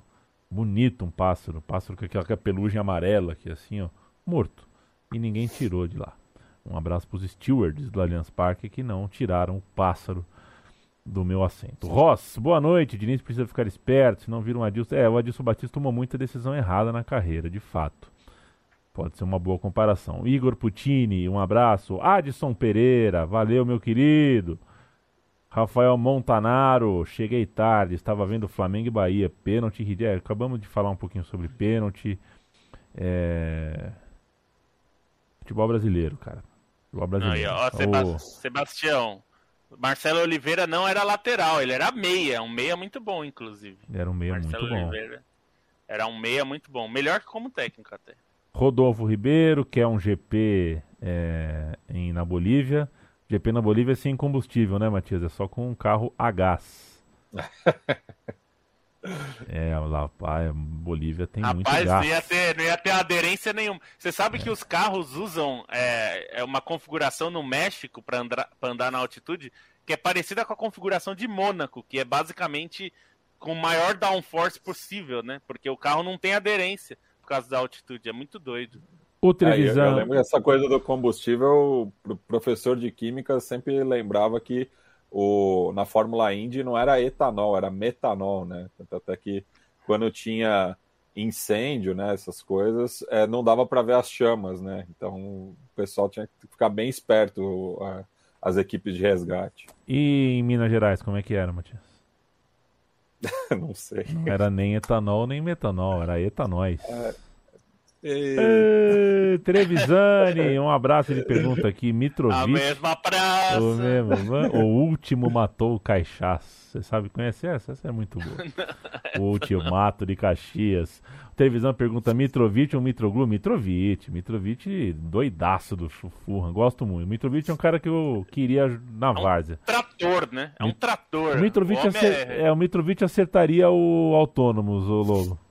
Bonito um pássaro, pássaro com aquela capelugem amarela aqui assim, ó, morto. E ninguém tirou de lá. Um abraço para os stewards do Allianz Parque que não tiraram o pássaro do meu assento. Ross, boa noite. Diniz precisa ficar esperto, senão vira um Adilson. É, o Adilson Batista tomou muita decisão errada na carreira, de fato. Pode ser uma boa comparação. Igor Putini, um abraço. Adson Pereira, valeu, meu querido. Rafael Montanaro, cheguei tarde, estava vendo Flamengo e Bahia. Pênalti, é, acabamos de falar um pouquinho sobre pênalti. É... Futebol brasileiro, cara. Futebol brasileiro. Ó, oh. Sebastião, Marcelo Oliveira não era lateral, ele era meia, um meia muito bom, inclusive. Era um meia Marcelo muito bom. Oliveira era um meia muito bom, melhor que como técnico até. Rodolfo Ribeiro, que é um GP é, em, na Bolívia. GP na Bolívia é sem combustível, né, Matias? É só com um carro a gás. [LAUGHS] é, lá, a Bolívia tem Rapaz, muito gás. Não ia ter, não ia ter aderência nenhuma. Você sabe é. que os carros usam é, é uma configuração no México para andar, andar na altitude que é parecida com a configuração de Mônaco, que é basicamente com o maior downforce possível, né? Porque o carro não tem aderência causa da altitude. É muito doido. O Trevisan... É, eu, eu lembro essa coisa do combustível, o professor de química sempre lembrava que o, na Fórmula Indy não era etanol, era metanol, né? Até que quando tinha incêndio, né, essas coisas, é, não dava para ver as chamas, né? Então o pessoal tinha que ficar bem esperto, a, as equipes de resgate. E em Minas Gerais, como é que era, Matias? [LAUGHS] não sei. Não era nem etanol nem metanol, era etanóis. É. E... Trevisani, um abraço. Ele pergunta aqui: Mitrovic. A mesma praça. O, mesmo, o último matou o Caixás. Você sabe, conhece essa? Essa é muito boa. [LAUGHS] o ultimato de Caxias. O Trevisan pergunta: Mitrovic ou Mitroglu? Mitrovic. Mitrovic, doidaço do Furran. Gosto muito. Mitrovic é um cara que eu queria na várzea. É um trator, né? É um trator. O Mitrovic, o acer... é... é... o Mitrovic acertaria o Autônomos, o Lobo.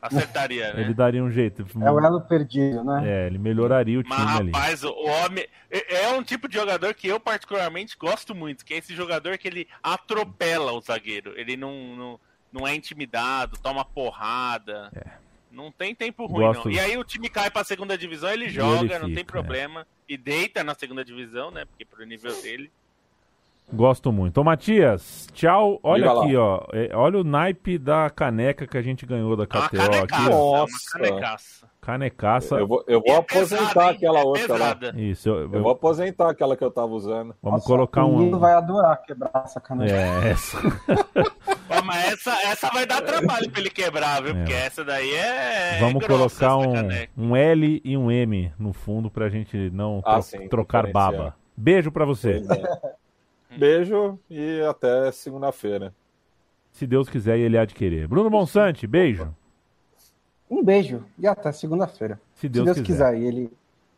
Acertaria, né? Ele daria um jeito. É o elo perdido, né? É, ele melhoraria o time Mas, ali. Rapaz, o homem. É, é um tipo de jogador que eu particularmente gosto muito, que é esse jogador que ele atropela o zagueiro. Ele não, não, não é intimidado, toma porrada. É. Não tem tempo ruim, gosto... não. E aí o time cai pra segunda divisão, ele joga, ele fica, não tem é. problema. É. E deita na segunda divisão, né? Porque pro nível dele. Gosto muito. Ô, Matias, tchau. Olha aqui, ó. É, olha o naipe da caneca que a gente ganhou da KTO uma aqui. Nossa. Uma canecaça. Canecaça. Eu vou, eu vou é aposentar pesada, hein? aquela É outra lá. Isso, eu, Eu eu- vou aposentar aquela que eu tava usando. vamos Nossa, colocar o um. menino vai adorar quebrar essa caneca. É, essa. Ó, mas essa, essa vai dar trabalho pra ele quebrar, viu? É. Porque essa daí é. Vamos é colocar um, caneca. um L e um M no fundo pra gente não Ah, tro- sim, trocar baba. Beijo pra você. É. Beijo e até segunda-feira. Se Deus quiser e ele há de querer. Bruno Monsante, beijo. Um beijo e até segunda-feira. Se Se Deus, Deus, quiser. quiser. e ele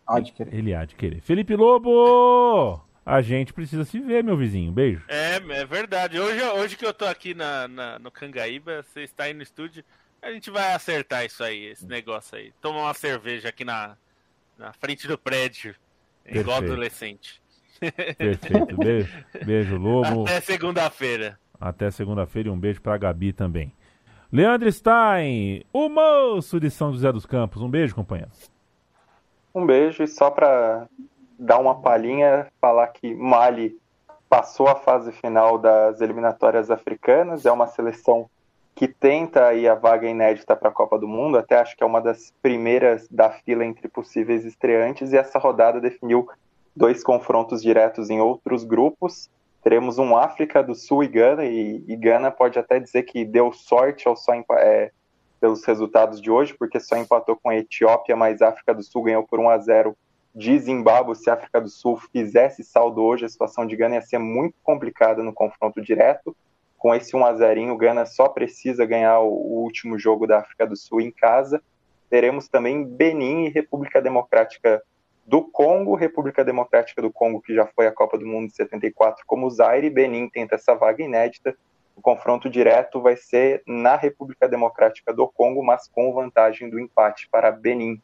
há de querer. Ele há de querer. Felipe Lobo! A gente precisa se ver, meu vizinho. Beijo. É, é verdade. Hoje, hoje que eu tô aqui na, na- no Cangaíba, você está aí no estúdio, a gente vai acertar isso aí, esse negócio aí. Tomar uma cerveja aqui na, na frente do prédio, igual Perfeito. adolescente. Perfeito. Beijo, beijo Lobo. Até segunda-feira. Até segunda-feira e um beijo pra Gabi também. Leandro Stein, o moço de São José dos Campos. Um beijo, companheiro. Um beijo e só para dar uma palhinha, falar que Mali passou a fase final das eliminatórias africanas, é uma seleção que tenta aí a vaga inédita para a Copa do Mundo, até acho que é uma das primeiras da fila entre possíveis estreantes, e essa rodada definiu dois confrontos diretos em outros grupos. Teremos um África do Sul e Gana, e, e Gana pode até dizer que deu sorte ao só é, pelos resultados de hoje, porque só empatou com a Etiópia, mas a África do Sul ganhou por 1 a 0 de Zimbábue. Se a África do Sul fizesse saldo hoje, a situação de Gana ia ser muito complicada no confronto direto. Com esse 1 a 0 o Gana só precisa ganhar o, o último jogo da África do Sul em casa. Teremos também Benin e República Democrática do Congo, República Democrática do Congo, que já foi a Copa do Mundo de 74 como Zaire, Benin tenta essa vaga inédita. O confronto direto vai ser na República Democrática do Congo, mas com vantagem do empate para Benin.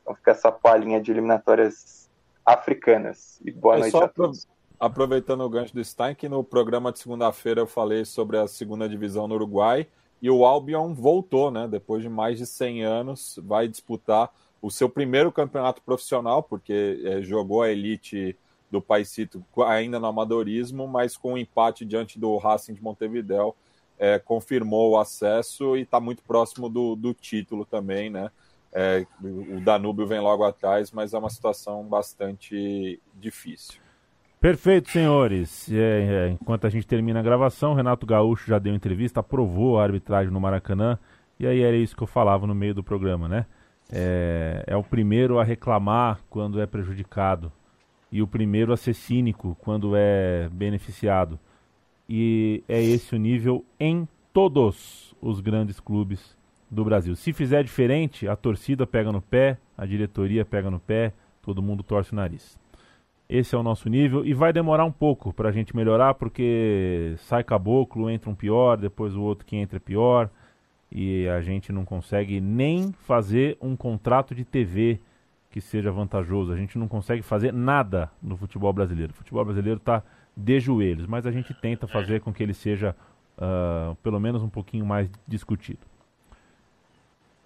Então fica essa palhinha de eliminatórias africanas. E boa É noite a todos. Aproveitando o gancho do Stein, que no programa de segunda-feira eu falei sobre a segunda divisão no Uruguai e o Albion voltou, né? Depois de mais de 100 anos, vai disputar o seu primeiro campeonato profissional, porque é, jogou a elite do Paisito ainda no amadorismo, mas com um empate diante do Racing de Montevideo, é, confirmou o acesso e está muito próximo do, do título também, né? É, o Danúbio vem logo atrás, mas é uma situação bastante difícil. Perfeito, senhores. É, enquanto a gente termina a gravação, Renato Gaúcho já deu entrevista, aprovou a arbitragem no Maracanã. E aí era isso que eu falava no meio do programa, né? É, é o primeiro a reclamar quando é prejudicado. E o primeiro a ser cínico quando é beneficiado. E é esse o nível em todos os grandes clubes do Brasil. Se fizer diferente, a torcida pega no pé, a diretoria pega no pé, todo mundo torce o nariz. Esse é o nosso nível e vai demorar um pouco para a gente melhorar, porque sai caboclo, entra um pior, depois o outro que entra é pior, e a gente não consegue nem fazer um contrato de TV que seja vantajoso. A gente não consegue fazer nada no futebol brasileiro. O futebol brasileiro está de joelhos, mas a gente tenta fazer com que ele seja uh, pelo menos um pouquinho mais discutido.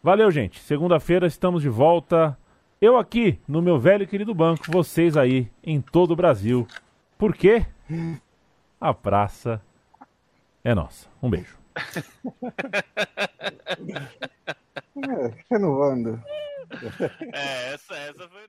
Valeu, gente. Segunda-feira estamos de volta. Eu aqui no meu velho e querido banco, vocês aí em todo o Brasil. Por quê? A praça é nossa. Um beijo. É, renovando. É, essa, essa foi.